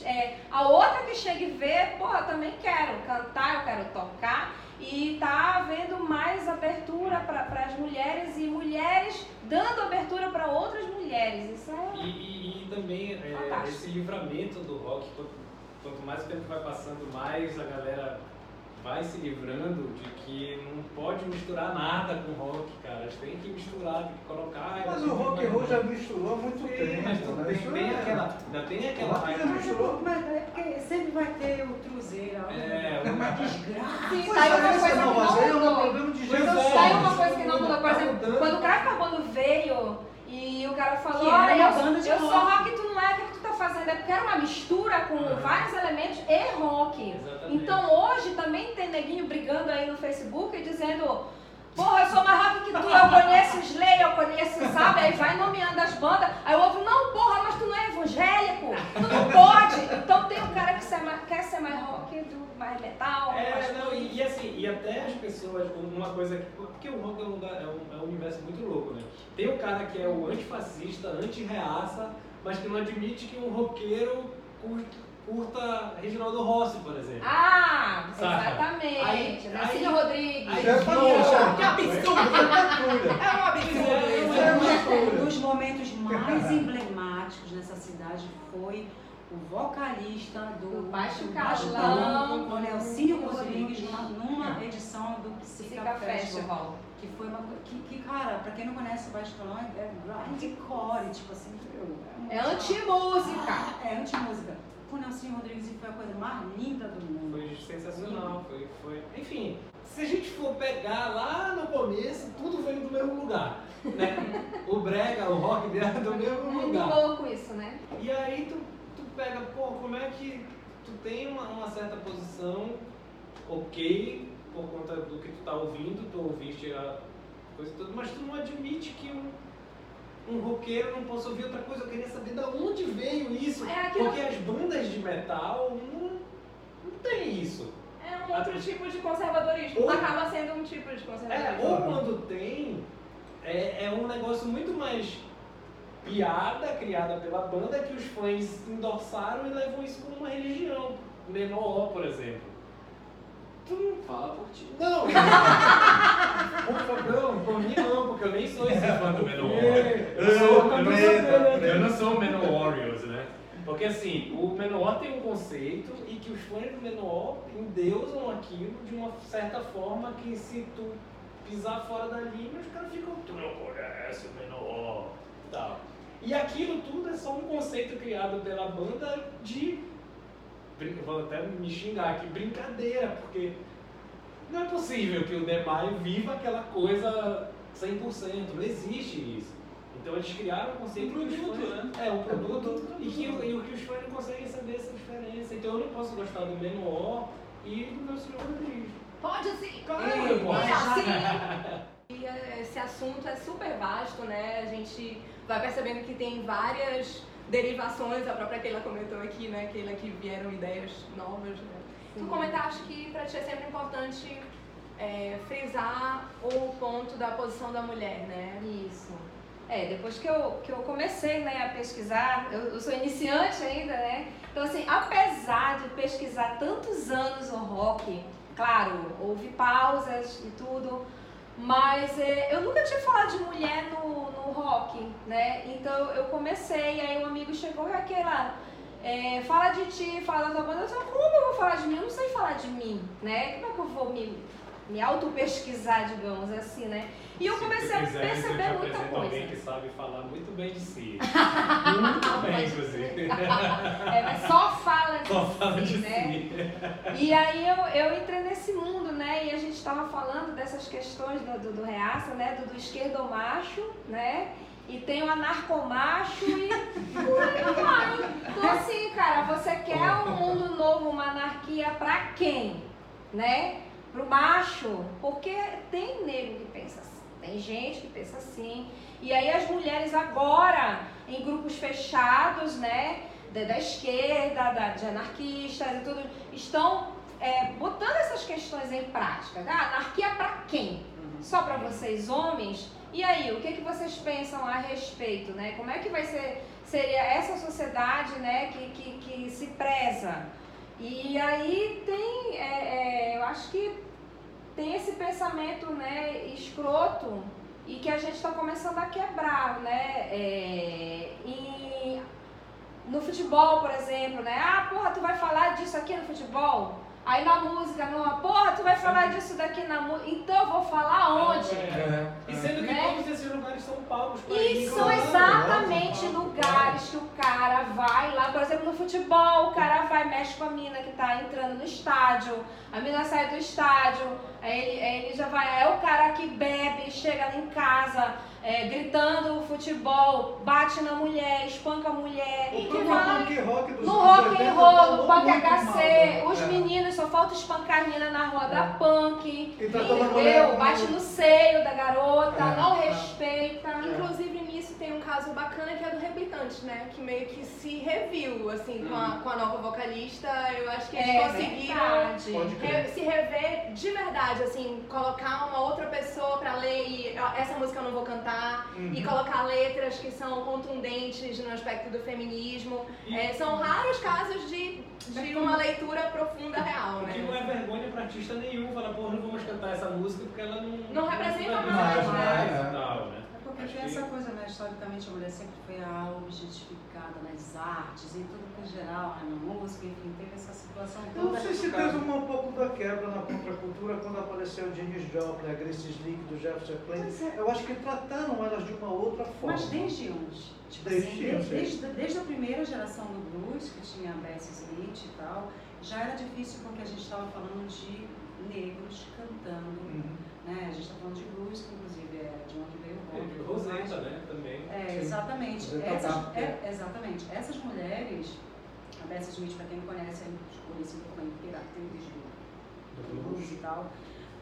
é, a outra que chega e vê, porra, eu também quero cantar, eu quero tocar. E tá havendo mais abertura para as mulheres e mulheres dando abertura para outras mulheres. Isso é. E, e- e também é, esse livramento do rock, quanto, quanto mais o tempo vai passando, mais a galera vai se livrando de que não pode misturar nada com rock, cara. Tem que misturar, tem que colocar. Mas o rock and roll já misturou há muito Sim, tempo. mas tudo né? bem, Isso tem é- aquela, ainda tem aquela raiva. misturou. Mas é porque sempre vai ter o truzeiro, É, é uma o- desgraça. Sim, aí uma coisa não, que mas é não um mudou. problema de Pois é. Tá aí uma coisa que não mudou. Por Tá exemplo, quando o Craft Carbono veio e o cara falou, olha, eu sou rock." Fazendo? É porque era uma mistura com Uhum. vários elementos e rock. Exatamente. Então hoje também tem neguinho brigando aí no Facebook e dizendo, porra, eu sou mais rock que tu, eu conheço Slay, eu conheço, sabe? Aí vai nomeando as bandas, aí o outro, não, porra, mas tu não é evangélico, tu não pode. Então tem um cara que ser mais- quer ser mais rock, do mais metal, É, mais não, e, e assim, e até as pessoas, uma coisa que. Porque o rock é um, lugar, é, um, é um universo muito louco, né? Tem o cara que é o antifascista, anti-reaça, mas que não admite que um roqueiro curta, curta Reginaldo Rossi, por exemplo. Ah, Saca? exatamente. Aí- Rodrigues. aí- Isso é patrulha. Que absurdo! É. É um absurdo isso. é Um dos momentos mais emblemáticos nessa cidade foi o vocalista do, Do Baixo Calão. o Nelsinho Rodrigues, numa, numa edição do Psica Psica Festival. Que foi uma coisa. Que, que, cara, pra quem não conhece o Baixo Calão, é, é grindcore, tipo assim. meu, É anti-música. É anti-música. Com o Nelsinho Rodrigues e foi a coisa mais linda do mundo. Foi sensacional, foi, foi. Enfim, se a gente for pegar lá no começo, tudo veio do mesmo lugar. Né? O brega, o rock vieram do mesmo Muito lugar. louco isso, né? E aí tu, tu pega, pô, como é que tu tem uma, uma certa posição ok por conta do que tu tá ouvindo, tu ouviste a coisa toda, mas tu não admite que um, um roqueiro não possa ouvir outra coisa. Eu queria saber de onde veio isso. É aquilo- Porque as bandas de metal não, não tem isso. É um outro tipo de conservadorismo. Ou- Acaba sendo um tipo de É, conservadorismo. ou quando tem, é, é, é um negócio muito mais piada criada pela banda que os fãs endossaram e levam isso como uma religião. Menor, por exemplo. Tu não Fala por ti. não! por favor, por mim não, porque eu nem sou esse fã do Menor. Eu, sou, eu, não sou, eu não sou o Menor Warriors, né? Porque assim, o Menor tem um conceito e que os fãs do Menor endeusam aquilo de uma certa forma que se tu pisar fora da linha, os caras ficam, tu não conhece o Menor e tal. E aquilo tudo é só um conceito criado pela banda de vou até me xingar aqui, brincadeira, porque não é possível que o Demaio viva aquela coisa 100%, não existe isso. Então eles criaram um conceito Um produto, fãs- né? É, um produto, e que, e o que os fãs não conseguem saber essa diferença. Então eu não posso gostar do Menor e do meu senhor Rodrigues. Pode sim! Claro, eu já- Sim. E é, esse assunto é super vasto, né? A gente vai percebendo que tem várias derivações, a própria Keila comentou aqui, né? Keila que vieram ideias novas, né? Tu comentaste que pra ti é sempre importante é, frisar o ponto da posição da mulher, né? Isso. É, depois que eu, que eu comecei né, a pesquisar, eu, eu sou iniciante ainda, né? Então, assim, apesar de pesquisar tantos anos o rock, claro, houve pausas e tudo, mas é, eu nunca tinha falado de mulher no, no rock, né? Então eu comecei, aí um amigo chegou e aquela. É, fala de ti, fala da tua banda. Eu como eu vou falar de mim? Eu não sei falar de mim, né? Como é que eu vou me, me auto-pesquisar, digamos assim, né? E eu Se comecei a eu perceber muita coisa. alguém que sabe falar muito bem de si. muito bem, inclusive. É, mas só fala de Só si, fala de né? si. E aí eu, eu entrei nesse mundo, né? E a gente estava falando dessas questões do, do, do reaça, né? Do, do esquerdomacho, né? E tem o anarcomacho e. Então assim, cara, você quer um mundo novo, uma anarquia pra quem? Né? Pro macho? Porque tem negro que pensa assim. Tem gente que pensa assim. E aí as mulheres agora, em grupos fechados, né? Da, da esquerda, da, de anarquistas e tudo, estão é, botando essas questões em prática. Ah, anarquia pra quem? Só pra vocês homens? E aí, o que, que vocês pensam a respeito, né? Como é que vai ser, seria essa sociedade, né, que, que, que se preza? E aí tem, é, é, eu acho que tem esse pensamento, né, escroto e que a gente está começando a quebrar, né? É, e no futebol, por exemplo, né? Ah, porra, tu vai falar disso aqui no futebol? Aí na música, não, porra, tu vai falar disso daqui na música. Então eu vou falar onde? É. E sendo que Né? todos esses lugares são palcos pra E ir. são Claro, exatamente claro, lugares que o cara vai lá, por exemplo, no futebol, o cara vai, mexe com a mina que tá entrando no estádio, a mina sai do estádio, aí ele, aí ele já vai, é o cara que bebe, chega lá em casa, é, gritando futebol, bate na mulher, espanca a mulher, O e vai punk rock dos no rock and 80 roll, no punk HC, mal, né? os É. meninos só falta espancar a menina na roda punk, E tá entendeu? mulher- Bate no seio da garota, É, não é. respeita. Inclusive nisso tem um caso bacana que é do Replicante, né? Que meio que se reviu, assim, com, a, com a nova vocalista. Eu acho que eles É conseguiram re- se rever de verdade, assim, colocar uma outra pessoa pra ler e essa música eu não vou cantar, Uhum. e colocar letras que são contundentes no aspecto do feminismo. É, são raros casos de, de uma leitura profunda real, O que não né? é vergonha pra artista nenhum falar, pô, não vamos cantar essa música porque ela não. Não representa mais, mais né? tal, né? É porque Acho tem que- essa coisa, né? Historicamente a mulher sempre foi a objetificada nas artes, em tudo que é geral, né? na música, enfim, teve essa situação Eu toda. não sei se teve um pouco da quebra na contracultura quando apareceu o Janis Joplin, a Grace Slick do Jefferson. Pois é. Eu acho que trataram elas de uma outra forma. Mas desde onde? Tipo Desde assim, desde, desde, desde a primeira geração do blues, que tinha a Bessie Smith e tal, já era difícil porque a gente estava falando de negros cantando, Uhum. né? A gente está falando de blues, que inclusive é de onde veio o rock. Teve. Rosetta, né? Também. É, exatamente. Rosetta Essas, é, exatamente. Essas mulheres, a Bessie Smith, para quem não conhece, é conhecida como a imperatriz do, blues e tal,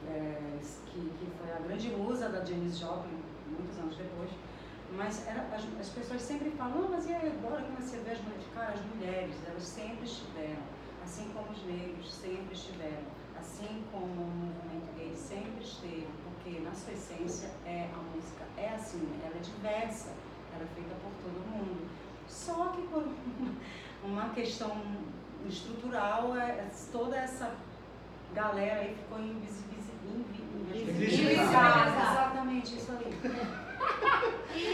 é, que, que foi a grande musa da Janis Joplin, muitos anos depois. Mas era, as, as pessoas sempre falam, não, mas e agora que você vê as mulheres? Cara, as mulheres, elas sempre estiveram, assim como os negros sempre estiveram, assim como o movimento gay sempre esteve, porque na sua essência, é a música é assim, ela é diversa, ela é feita por todo mundo. Só que por uma questão estrutural, é, é- toda essa galera aí ficou invisibilizada. Exatamente, isso ali.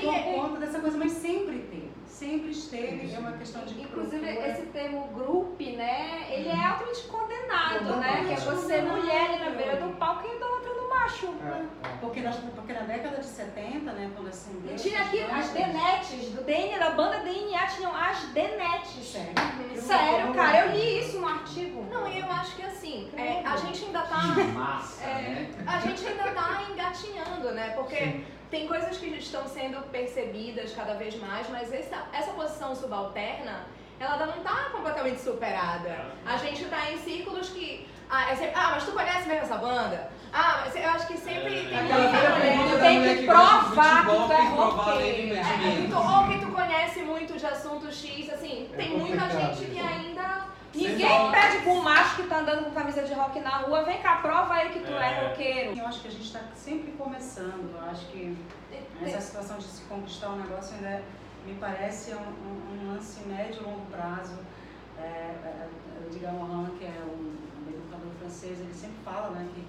Por conta dessa coisa, mas sempre teve. Sempre esteve, é uma questão de Inclusive, esse termo group, né, ele é altamente condenado, né? Que é você mulher ali na beira do palco e idolatrando macho. É, Porque, nós, porque na década de 70, né, quando assim... Tinha aqui as denetes, do DNA, da banda DNA tinham as denetes. Sério? Sério, cara, eu li isso no artigo. Não, e eu acho que assim, é, a gente ainda tá. Massa, É, né? a gente ainda tá engatinhando, né? Porque tem coisas que estão sendo percebidas cada vez mais, mas essa, essa posição subalterna, ela ainda não tá completamente superada. A gente tá em círculos que. Ah, é sempre, ah, mas tu conhece mesmo essa banda? Ah, mas eu acho que sempre tem Aquela muita velha mulher. pergunta da tem mulher que que gosta de provar que futebol, tu é tem que provar a lei roqueiro. de É, que tu, ou que tu conhece muito de assunto X, assim, É tem muita complicado gente que isso. ainda. Ninguém pede pra um macho que tá andando com camisa de rock na rua, vem cá, prova aí que tu é, É. roqueiro. Eu acho que a gente está sempre começando. Eu acho que essa situação de se conquistar um negócio ainda me parece um, um- um lance médio e longo prazo. É, é, é, o Morin, que é um, um educador francês, ele sempre fala né, que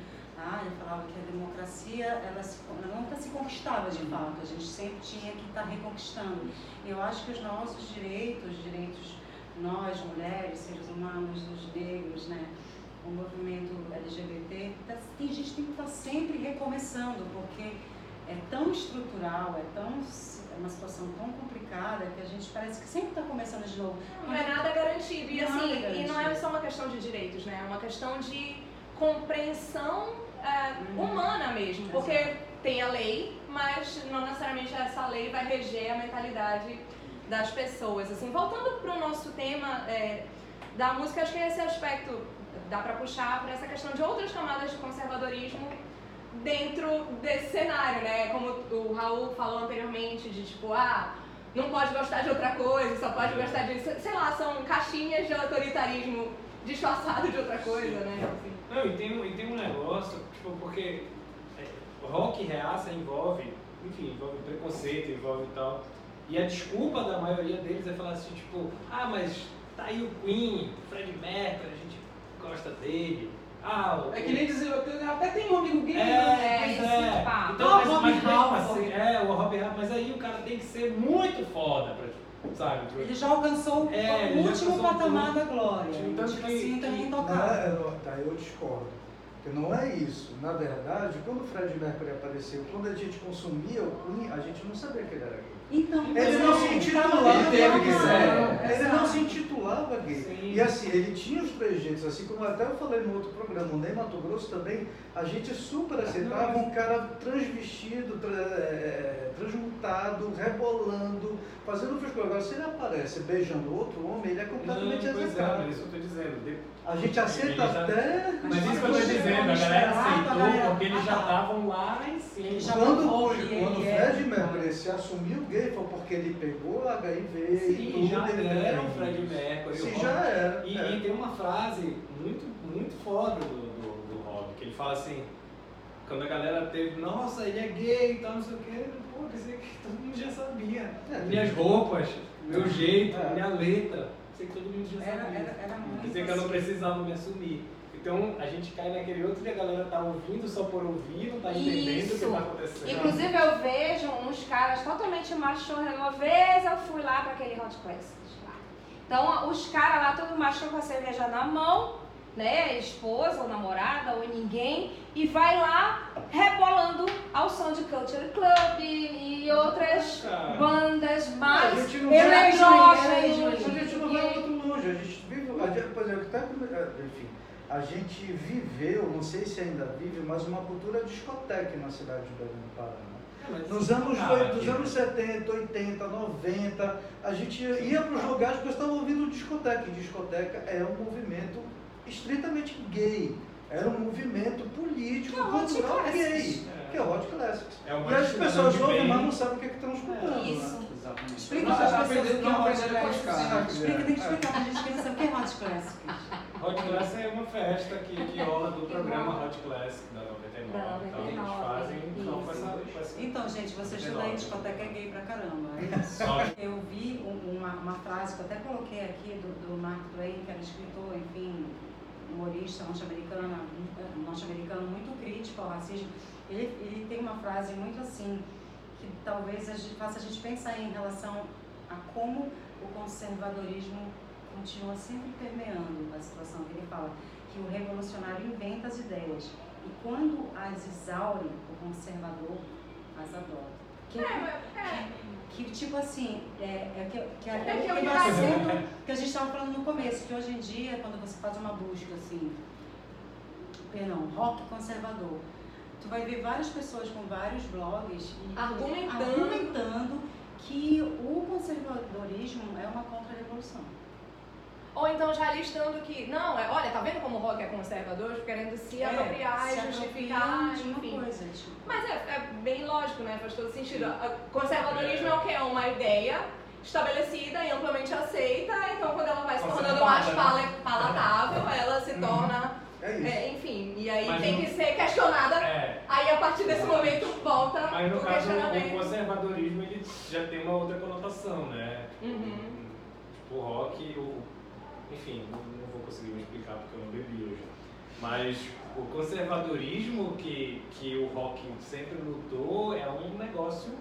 ele falava que a democracia ela, se, ela nunca se conquistava de fato, a gente sempre tinha que estar reconquistando. E eu acho que os nossos direitos, direitos nós, mulheres, seres humanos, os negros, né, o movimento LGBT, tá, tem gente tem que estar sempre recomeçando, porque é tão estrutural, é tão é uma situação tão complicada que a gente parece que sempre está começando de novo. Não é nada garantido. E Nada assim, e garantido. não é só uma questão de direitos, né? É uma questão de compreensão Uhum. humana mesmo. Porque tem a lei, mas não necessariamente essa lei vai reger a mentalidade das pessoas. Assim, voltando para o nosso tema é, da música, acho que esse aspecto dá para puxar para essa questão de outras camadas de conservadorismo dentro desse cenário, né? Como o Raul falou anteriormente, de tipo, ah, não pode gostar de outra coisa, só pode gostar disso. Sei lá, são caixinhas de autoritarismo disfarçado de outra coisa, né? Assim. Não, e tem, um- e tem um negócio, tipo, porque é, rock e reaça envolve, enfim, envolve preconceito, envolve tal. E a desculpa da maioria deles é falar assim, tipo, ah, mas tá aí o Queen, o Fred Mercury, a gente gosta dele. Ah, o... É que nem dizer, até tem um amigo gay, É, né? esse é. papo. Então, Ah, mas, mas Halford. assim, é, o Rob Halford, mas aí o cara tem que ser muito foda pra, sabe? Ele já alcançou É, o último patamar tudo. da glória. Tanto tipo que- assim, é, eu- tá, eu discordo. Porque não é isso. Na verdade, quando o Fred Mercury apareceu, quando a gente consumia o Queen, a gente não sabia que ele era gay. Então, Ele não se intitulava Ele teve que gay. ser. Ele não se intitulava gay. Sim. E assim, ele tinha os trejeitos, assim como até eu falei no outro programa, o Ney Mato Grosso também, a gente super aceitava um cara transvestido, tra, é, transmutado, rebolando, fazendo frescura. Agora, se ele aparece beijando outro homem, ele é Não, completamente pois é, execrado. isso eu tô dizendo. A gente aceita já- até. Mas isso que eu tô Mas dizendo, a galera aceitou galera- porque eles já estavam lá em cima. Quando, quando o ele Fred é- Mercury se assumiu gay foi porque ele pegou HIV Sim, e tudo. já ele era o. Fred Mercury. Sim, o já era. E, é. e tem uma frase muito, muito foda do, do, do Rob, que ele fala assim, quando a galera teve, nossa, ele é gay e tal, não sei o quê, pô, pensei que todo mundo já sabia. É. Minhas roupas, meu jeito, É. minha letra, pensei que todo mundo já Era, sabia. era, era muito Pensei que eu não assim. precisava me assumir. Então a gente cai naquele outro e a galera tá ouvindo só por ouvir, não tá entendendo o que Isso. tá acontecendo. Inclusive eu vejo uns caras totalmente machões. Uma vez eu fui lá para aquele Hot Classics lá. Então os caras lá, todo machão com a cerveja na mão, né? Esposa ou namorada ou ninguém, e vai lá rebolando ao som de Culture Club e outras Cara. bandas A mais gente não vai- eletrosas. A gente não vai muito longe, a gente vive, a gente, por exemplo, até, como- enfim, a gente viveu, não sei se ainda vive, mas uma cultura discoteca na cidade de Belém do Pará. né? É, Nos anos, foi- anos 70, 80, 90, a gente ia para os lugares porque estava ouvindo discoteca. E discoteca é um movimento estritamente gay. Era um movimento político, Que é o Hot cultural Classics. gay, É. que é o Hot Classics. É uma e as pessoas ouvem, bem. mas não sabem o que é que estão escutando. Isso. Né? Explica Não, para as pessoas o que é não Hot Classics. caras. Explica, tem que explicar gente que não sabe o que é Hot Classics. Hot Class é uma festa que, que rola do programa Hot Class da 99. Da Então eles 99, fazem então, com essa, com essa Então, gente, você estuda aí discoteca é gay pra caramba. É Eu vi um- uma, uma frase que eu até coloquei aqui do, do Mark Twain, que era escritor, enfim, humorista norte-americano, norte-americano muito crítico ao racismo. Ele, ele tem uma frase muito assim, que talvez a gente, faça a gente pensar em relação a como o conservadorismo continua sempre permeando a situação. Que ele fala que o revolucionário inventa as ideias e quando as exaure, o conservador as adota. Que, É, que tipo assim, é, é que, que é É que que dizer. assunto que a gente estava falando no começo, que hoje em dia, quando você faz uma busca assim, perdão, rock conservador, tu vai ver várias pessoas com vários blogs e Argumentando. argumentando que o conservadorismo é uma contra-revolução. Ou então já listando que, não, é, olha, tá vendo como o rock é conservador, querendo se apropriar se e justificar, enfim. coisa, tipo, Mas é, é bem lógico, né? Faz todo sentido. A- Conservadorismo é o quê? É uma ideia estabelecida e amplamente aceita, então quando ela vai se tornando mais palatável, ela se torna, É isso. é, enfim, e aí Mas tem no- que ser questionada. é. Aí a partir desse momento volta Mas no o caso, o conservadorismo ele já tem uma outra conotação, né? Uhum. Tipo, o rock, o... enfim, não, não vou conseguir me explicar porque eu não bebi hoje. Mas o conservadorismo que, que o rock sempre lutou é um negócio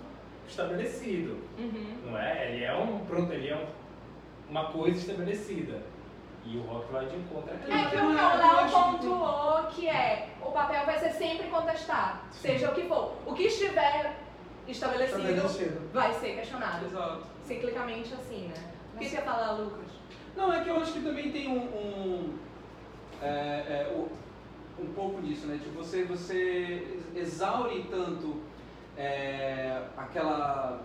estabelecido, Uhum. não é? Ele é, um, ele é um- uma coisa estabelecida. E o rock vai de encontro àquilo. É que o que o Léo pontuou que é o papel vai ser sempre contestar, seja o que for. O que estiver estabelecido Estabelecido. vai ser questionado. Exato. Ciclicamente assim, né? O que você ia falar, Lucas? Não, é que eu acho que também tem um, um, é, é, um pouco disso, né? Tipo, você, você exaure tanto é, aquela,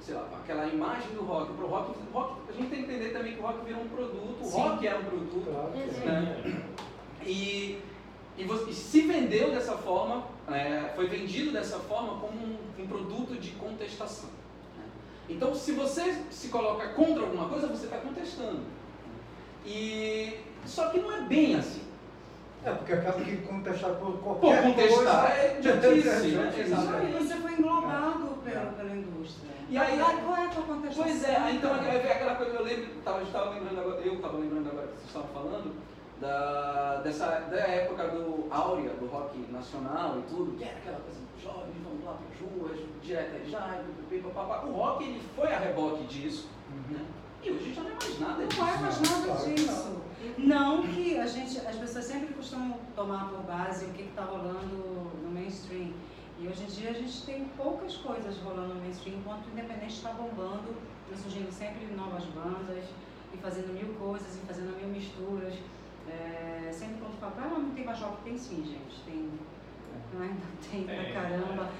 sei lá, aquela imagem do rock. Pro rock, rock, a gente tem que entender também que o rock virou um produto, o Sim. rock é um produto. Claro né? E, e, você- e se vendeu dessa forma, é, foi vendido dessa forma como um, um produto de contestação. Né? Então, se você se coloca contra alguma coisa, você está contestando. E só que não é bem assim. É, porque acaba que contestar por qualquer contestar coisa... é idiotice, né? idiotice, Exatamente. Aí você foi englobado pela, pela indústria. E aí- Qual qual é a tua contestação? Pois é, então ver aquela coisa que eu lembro, tava, estava lembrando agora, eu estava lembrando agora que vocês estavam falando, da, dessa, da época do Áurea, do rock nacional e tudo, que era aquela coisa jovem, vamos lá para as ruas, direta e já, papapá. o rock ele foi a reboque disso, né? E hoje já não é mais nada disso. Não é mais nada disso. Não que a gente, as pessoas sempre costumam tomar por base o que está rolando no mainstream. E hoje em dia a gente tem poucas coisas rolando no mainstream, enquanto o independente está bombando, e surgindo sempre novas bandas, e fazendo mil coisas, e fazendo mil misturas. É, sempre quando fala, ah, não tem mais rock, tem sim, gente. Tem, ainda tem pra caramba.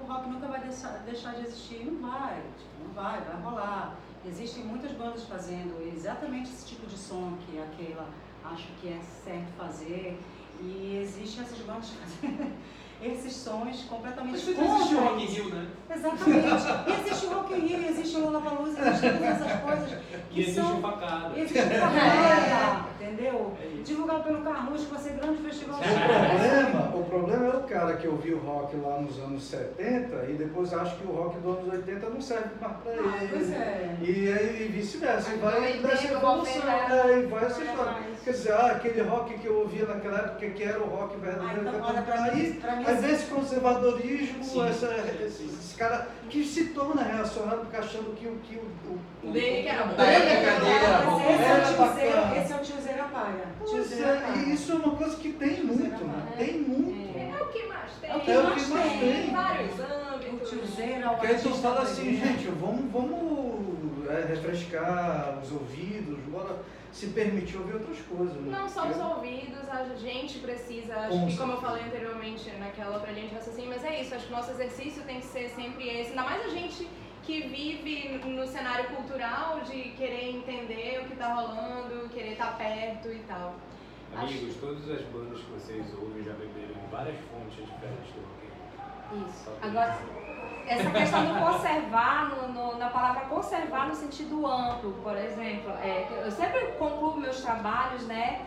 O rock nunca vai deixar, deixar de existir, não vai, tipo, não vai, vai rolar. Existem muitas bandas fazendo exatamente esse tipo de som que aquela acho que é certo fazer. E existem essas bandas fazendo esses sons completamente Mas sempre existe o contra Rock in. Rio, né? Exatamente. E existe o Rock in Rio, existe o Lollapalooza, existem todas essas coisas E que existe são... o facada. Existe o facada, entendeu? É. Divulgado pelo Carluxo, vai ser grande festival. O problema, o problema é o cara que ouviu rock lá nos anos 70 e depois acha que o rock dos anos 80 não serve mais pra Ah, ele. pois é. E, aí- e vice-versa, e vai nessa evolução, vou pegar. é, e vai essa é história. Quer dizer, ah, aquele rock que eu ouvia naquela época que era o rock Ah, verdadeiro. então, que olha, pra mim, pra mim às vezes conservadorismo, Sim, essa, sim. esses caras que se torna reacionário porque achando que o que o, o, O dele que era bom. dele era bom. esse é Era o tiozeiro, bacana. esse é o tiozeiro apaga. Pois Tiozeiro é, e isso é uma coisa que tem muito, né? Tem muito. É o que mais tem. É o que É o mais que mais tem. tem. Vários O âmbitos. tiozeiro é o Porque fala assim, gente, vamos, vamos é, refrescar os ouvidos, bora se permitir ouvir outras coisas. né? Não só os ouvidos, a gente precisa, acho Com que como eu falei anteriormente naquela outra linha de raciocínio, mas é isso, acho que o nosso exercício tem que ser sempre esse, ainda mais a gente que vive no cenário cultural de querer entender o que tá rolando, querer estar perto e tal. Amigos, todas as bandas que vocês ouvem já beberam em várias fontes diferentes do rock. Isso. Agora, essa questão do conservar, no- no- na palavra conservar no sentido amplo, por exemplo, é, eu sempre concluo meus trabalhos, né?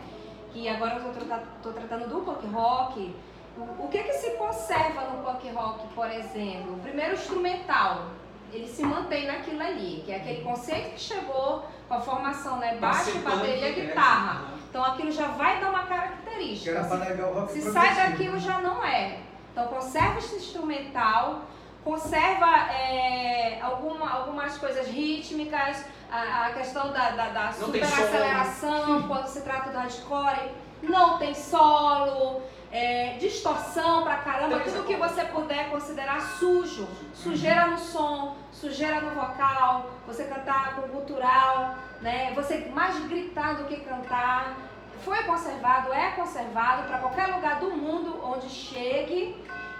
que agora eu estou tratando do punk rock, o, o que que se conserva no punk rock, por exemplo? Primeiro, o instrumental. Ele se mantém naquilo ali, que é aquele conceito que chegou com a formação, né? Baixo, bateria, guitarra. Então aquilo já vai dar uma Que característica. era Se- para negar o rock se sai daquilo já não é. Então conserva esse instrumental, conserva é, alguma, algumas coisas rítmicas, a, a questão da, da, da superaceleração, quando se trata do hardcore, não tem solo, é, distorção pra caramba, Tem tudo que você puder considerar sujo. Sujeira no som, sujeira no vocal, você cantar com gutural, né? Você mais gritar do que cantar foi conservado, é conservado para qualquer lugar do mundo onde chegue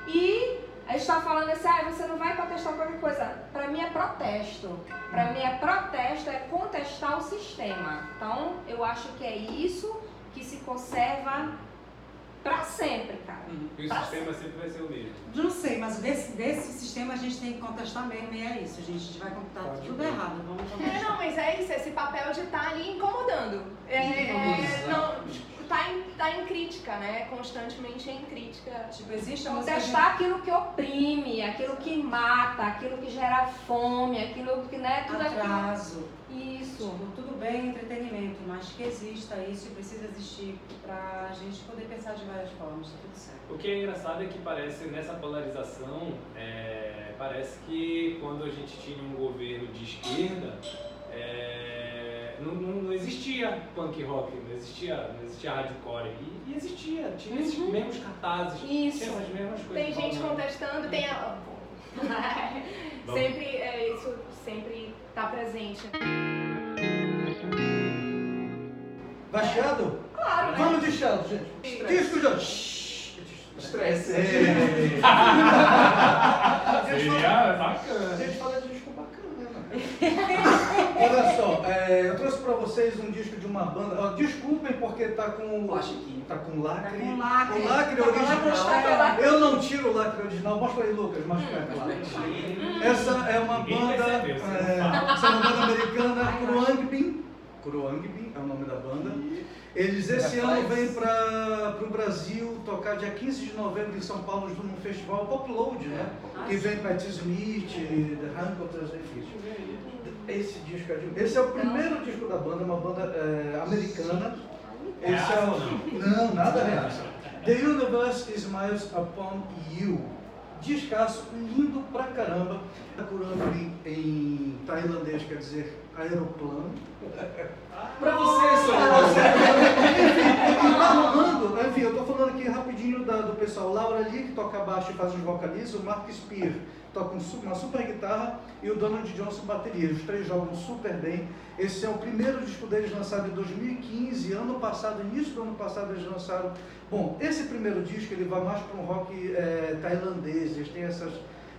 e está falando assim, ah, você não vai contestar qualquer coisa. Para mim é protesto. Para mim é protesto, é contestar o sistema. Então eu acho que é isso que se conserva para sempre, cara. E o Pra sistema sempre vai ser o mesmo. Não sei, mas desse, desse sistema a gente tem que contestar mesmo e é isso. A gente vai contar Pode tudo errado. Vamos É, contestar. não, mas é isso, esse papel de estar ali incomodando. É, é, não, tá, em, tá em crítica, né? Constantemente em crítica. Tipo, existe a música. Contestar aquilo que oprime, aquilo que mata, aquilo que gera fome, aquilo que, né, tudo aquilo. Isso. Tudo bem entretenimento, mas que exista isso e precisa existir pra gente poder pensar de várias formas, tá tudo certo. O que é engraçado é que parece, nessa polarização, é, parece que quando a gente tinha um governo de esquerda, é, não, não- não existia punk rock, não existia, não existia hardcore. E, e existia, tinha esses Uhum. mesmos cartazes, Isso. tinha essas mesmas coisas. Tem gente falando. contestando, tem a. Sempre, é, isso sempre tá presente. Chiado? Claro, né? Vamos de gente. Estresse. Disco. Shhh. Estresse. É. Seria A bacana. gente fala de? Olha só, é, eu trouxe pra vocês um disco de uma banda. ó, desculpem porque tá com. Plastiquinho. Tá com lacre. Tá com lacre. O lacre Tá com lacre original. original. Eu não tiro o lacre original. Mostra aí, Lucas, mostra aí. Essa é uma Ninguém banda. saber, você não é, fala. essa é uma banda americana, Kuruangbin. Kuruangbin é o nome da banda. Eles esse ano vêm para o Brasil tocar dia 15 de novembro em São Paulo num festival Pop Load, né? Que vem Pat Smith, The Hancockers, enfim. Esse disco é de... Esse é o primeiro disco da banda, uma banda é, americana. Esse é o... Não, nada reaça. The Universe Smiles Upon You. Descasso, lindo pra caramba. Tá curando em, em tailandês, quer dizer aeroplano. Pra você, Ah. Enfim, tá rolando, enfim, eu tô falando aqui rapidinho da- do pessoal. Laura Lee, que toca baixo e faz os vocalistas, o Mark Spear toca um uma super guitarra e o Donald Johnson bateria. Os três jogam super bem. Esse é o primeiro disco deles lançado em 2015. Ano passado, início do ano passado, eles lançaram. Bom, esse primeiro disco ele vai mais para um rock eh, tailandês. Eles têm essas.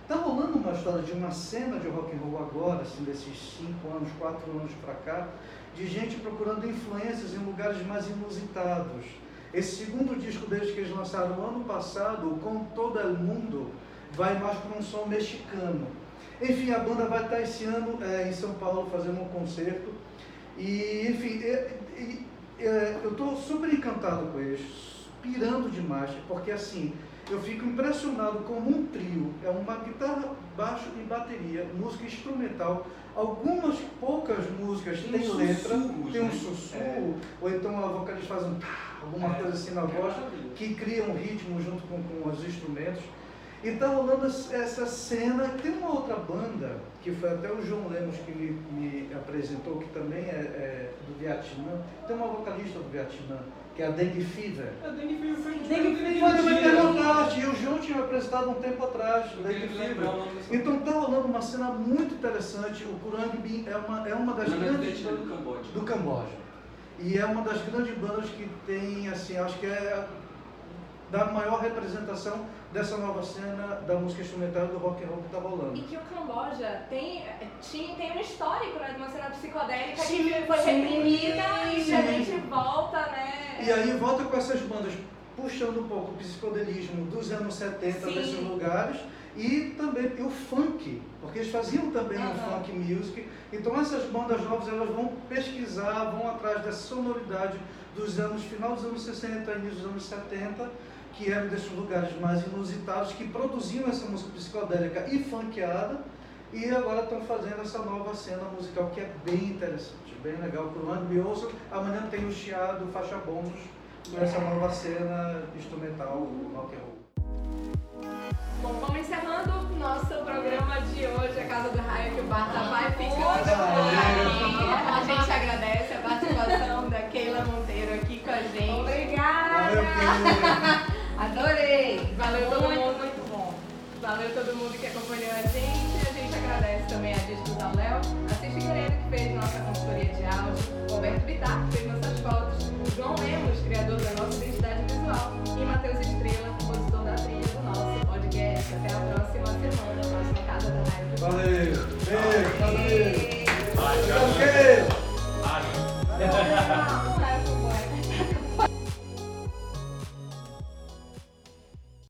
Tá rolando uma história de uma cena de rock and roll agora, assim, desses cinco anos, quatro anos para cá, de gente procurando influências em lugares mais inusitados. Esse segundo disco deles que eles lançaram ano passado, Com Todo El Mundo, vai mais para um som mexicano. Enfim, a banda vai estar esse ano eh, em São Paulo fazendo um concerto. E, enfim, e- é, eu estou super encantado com eles, pirando demais, porque assim, eu fico impressionado como um trio, é uma guitarra, baixo e bateria, música instrumental, algumas poucas músicas Tem letra, sussurros, tem um né? sussurro, É. ou então a vocalista faz um tá, alguma É. coisa assim na voz, que cria um ritmo junto com, com os instrumentos. E tá rolando es- essa cena. Tem uma outra banda, que foi até o João Lemos que me, me apresentou, que também é, é do Vietnã. Tem uma vocalista do Vietnã, que é a Dengue Fever. A Dengue Fever foi Dengue Fever. Mas me perguntaste, e o João tinha apresentado um tempo atrás, Dengue Fever. Então tá rolando uma cena muito interessante. O Kurangbin é uma, é uma das Na grandes é do Camboja. do Camboja. E é uma das grandes bandas que tem, assim, acho que é da maior representação dessa nova cena da música instrumental e do rock and roll que tá E rolando. que o Camboja tem, tinha, tem um histórico né, de uma cena psicodélica Sim, que foi sim. reprimida e Sim. a gente volta, né? E aí volta com essas bandas puxando um pouco o psicodelismo dos anos 70 Sim. desses lugares e também e o funk, porque eles faziam também o Aham. funk music. Então essas bandas novas elas vão pesquisar, vão atrás dessa sonoridade dos anos final dos anos 60, início dos anos 70, que eram desses lugares mais inusitados que produziam essa música psicodélica e funkeada. E agora estão fazendo essa nova cena musical que é bem interessante, bem legal para o ano. ouçam. Amanhã tem o Chiado, faixa bônus, nessa nova cena instrumental rock and roll. Bom, vamos encerrando o nosso programa de hoje, a Casa do Raio, que o Barta vai ficando por aqui. A gente agradece a participação da Keila Monteiro aqui com a gente. Obrigada! Valeu. Adorei! Valeu todo muito, mundo. Muito bom. Valeu todo mundo que acompanhou a gente. A gente agradece também a Digital Léo, a Cis Figueiredo, que fez nossa consultoria de áudio, Roberto Bittar, que fez nossas fotos, João Lemos, criador da nossa identidade visual, e Matheus Estrela, compositor da trilha do nosso podcast. Até a próxima semana, na próxima Casa da live. Valeu! Ei, valeu! valeu. valeu.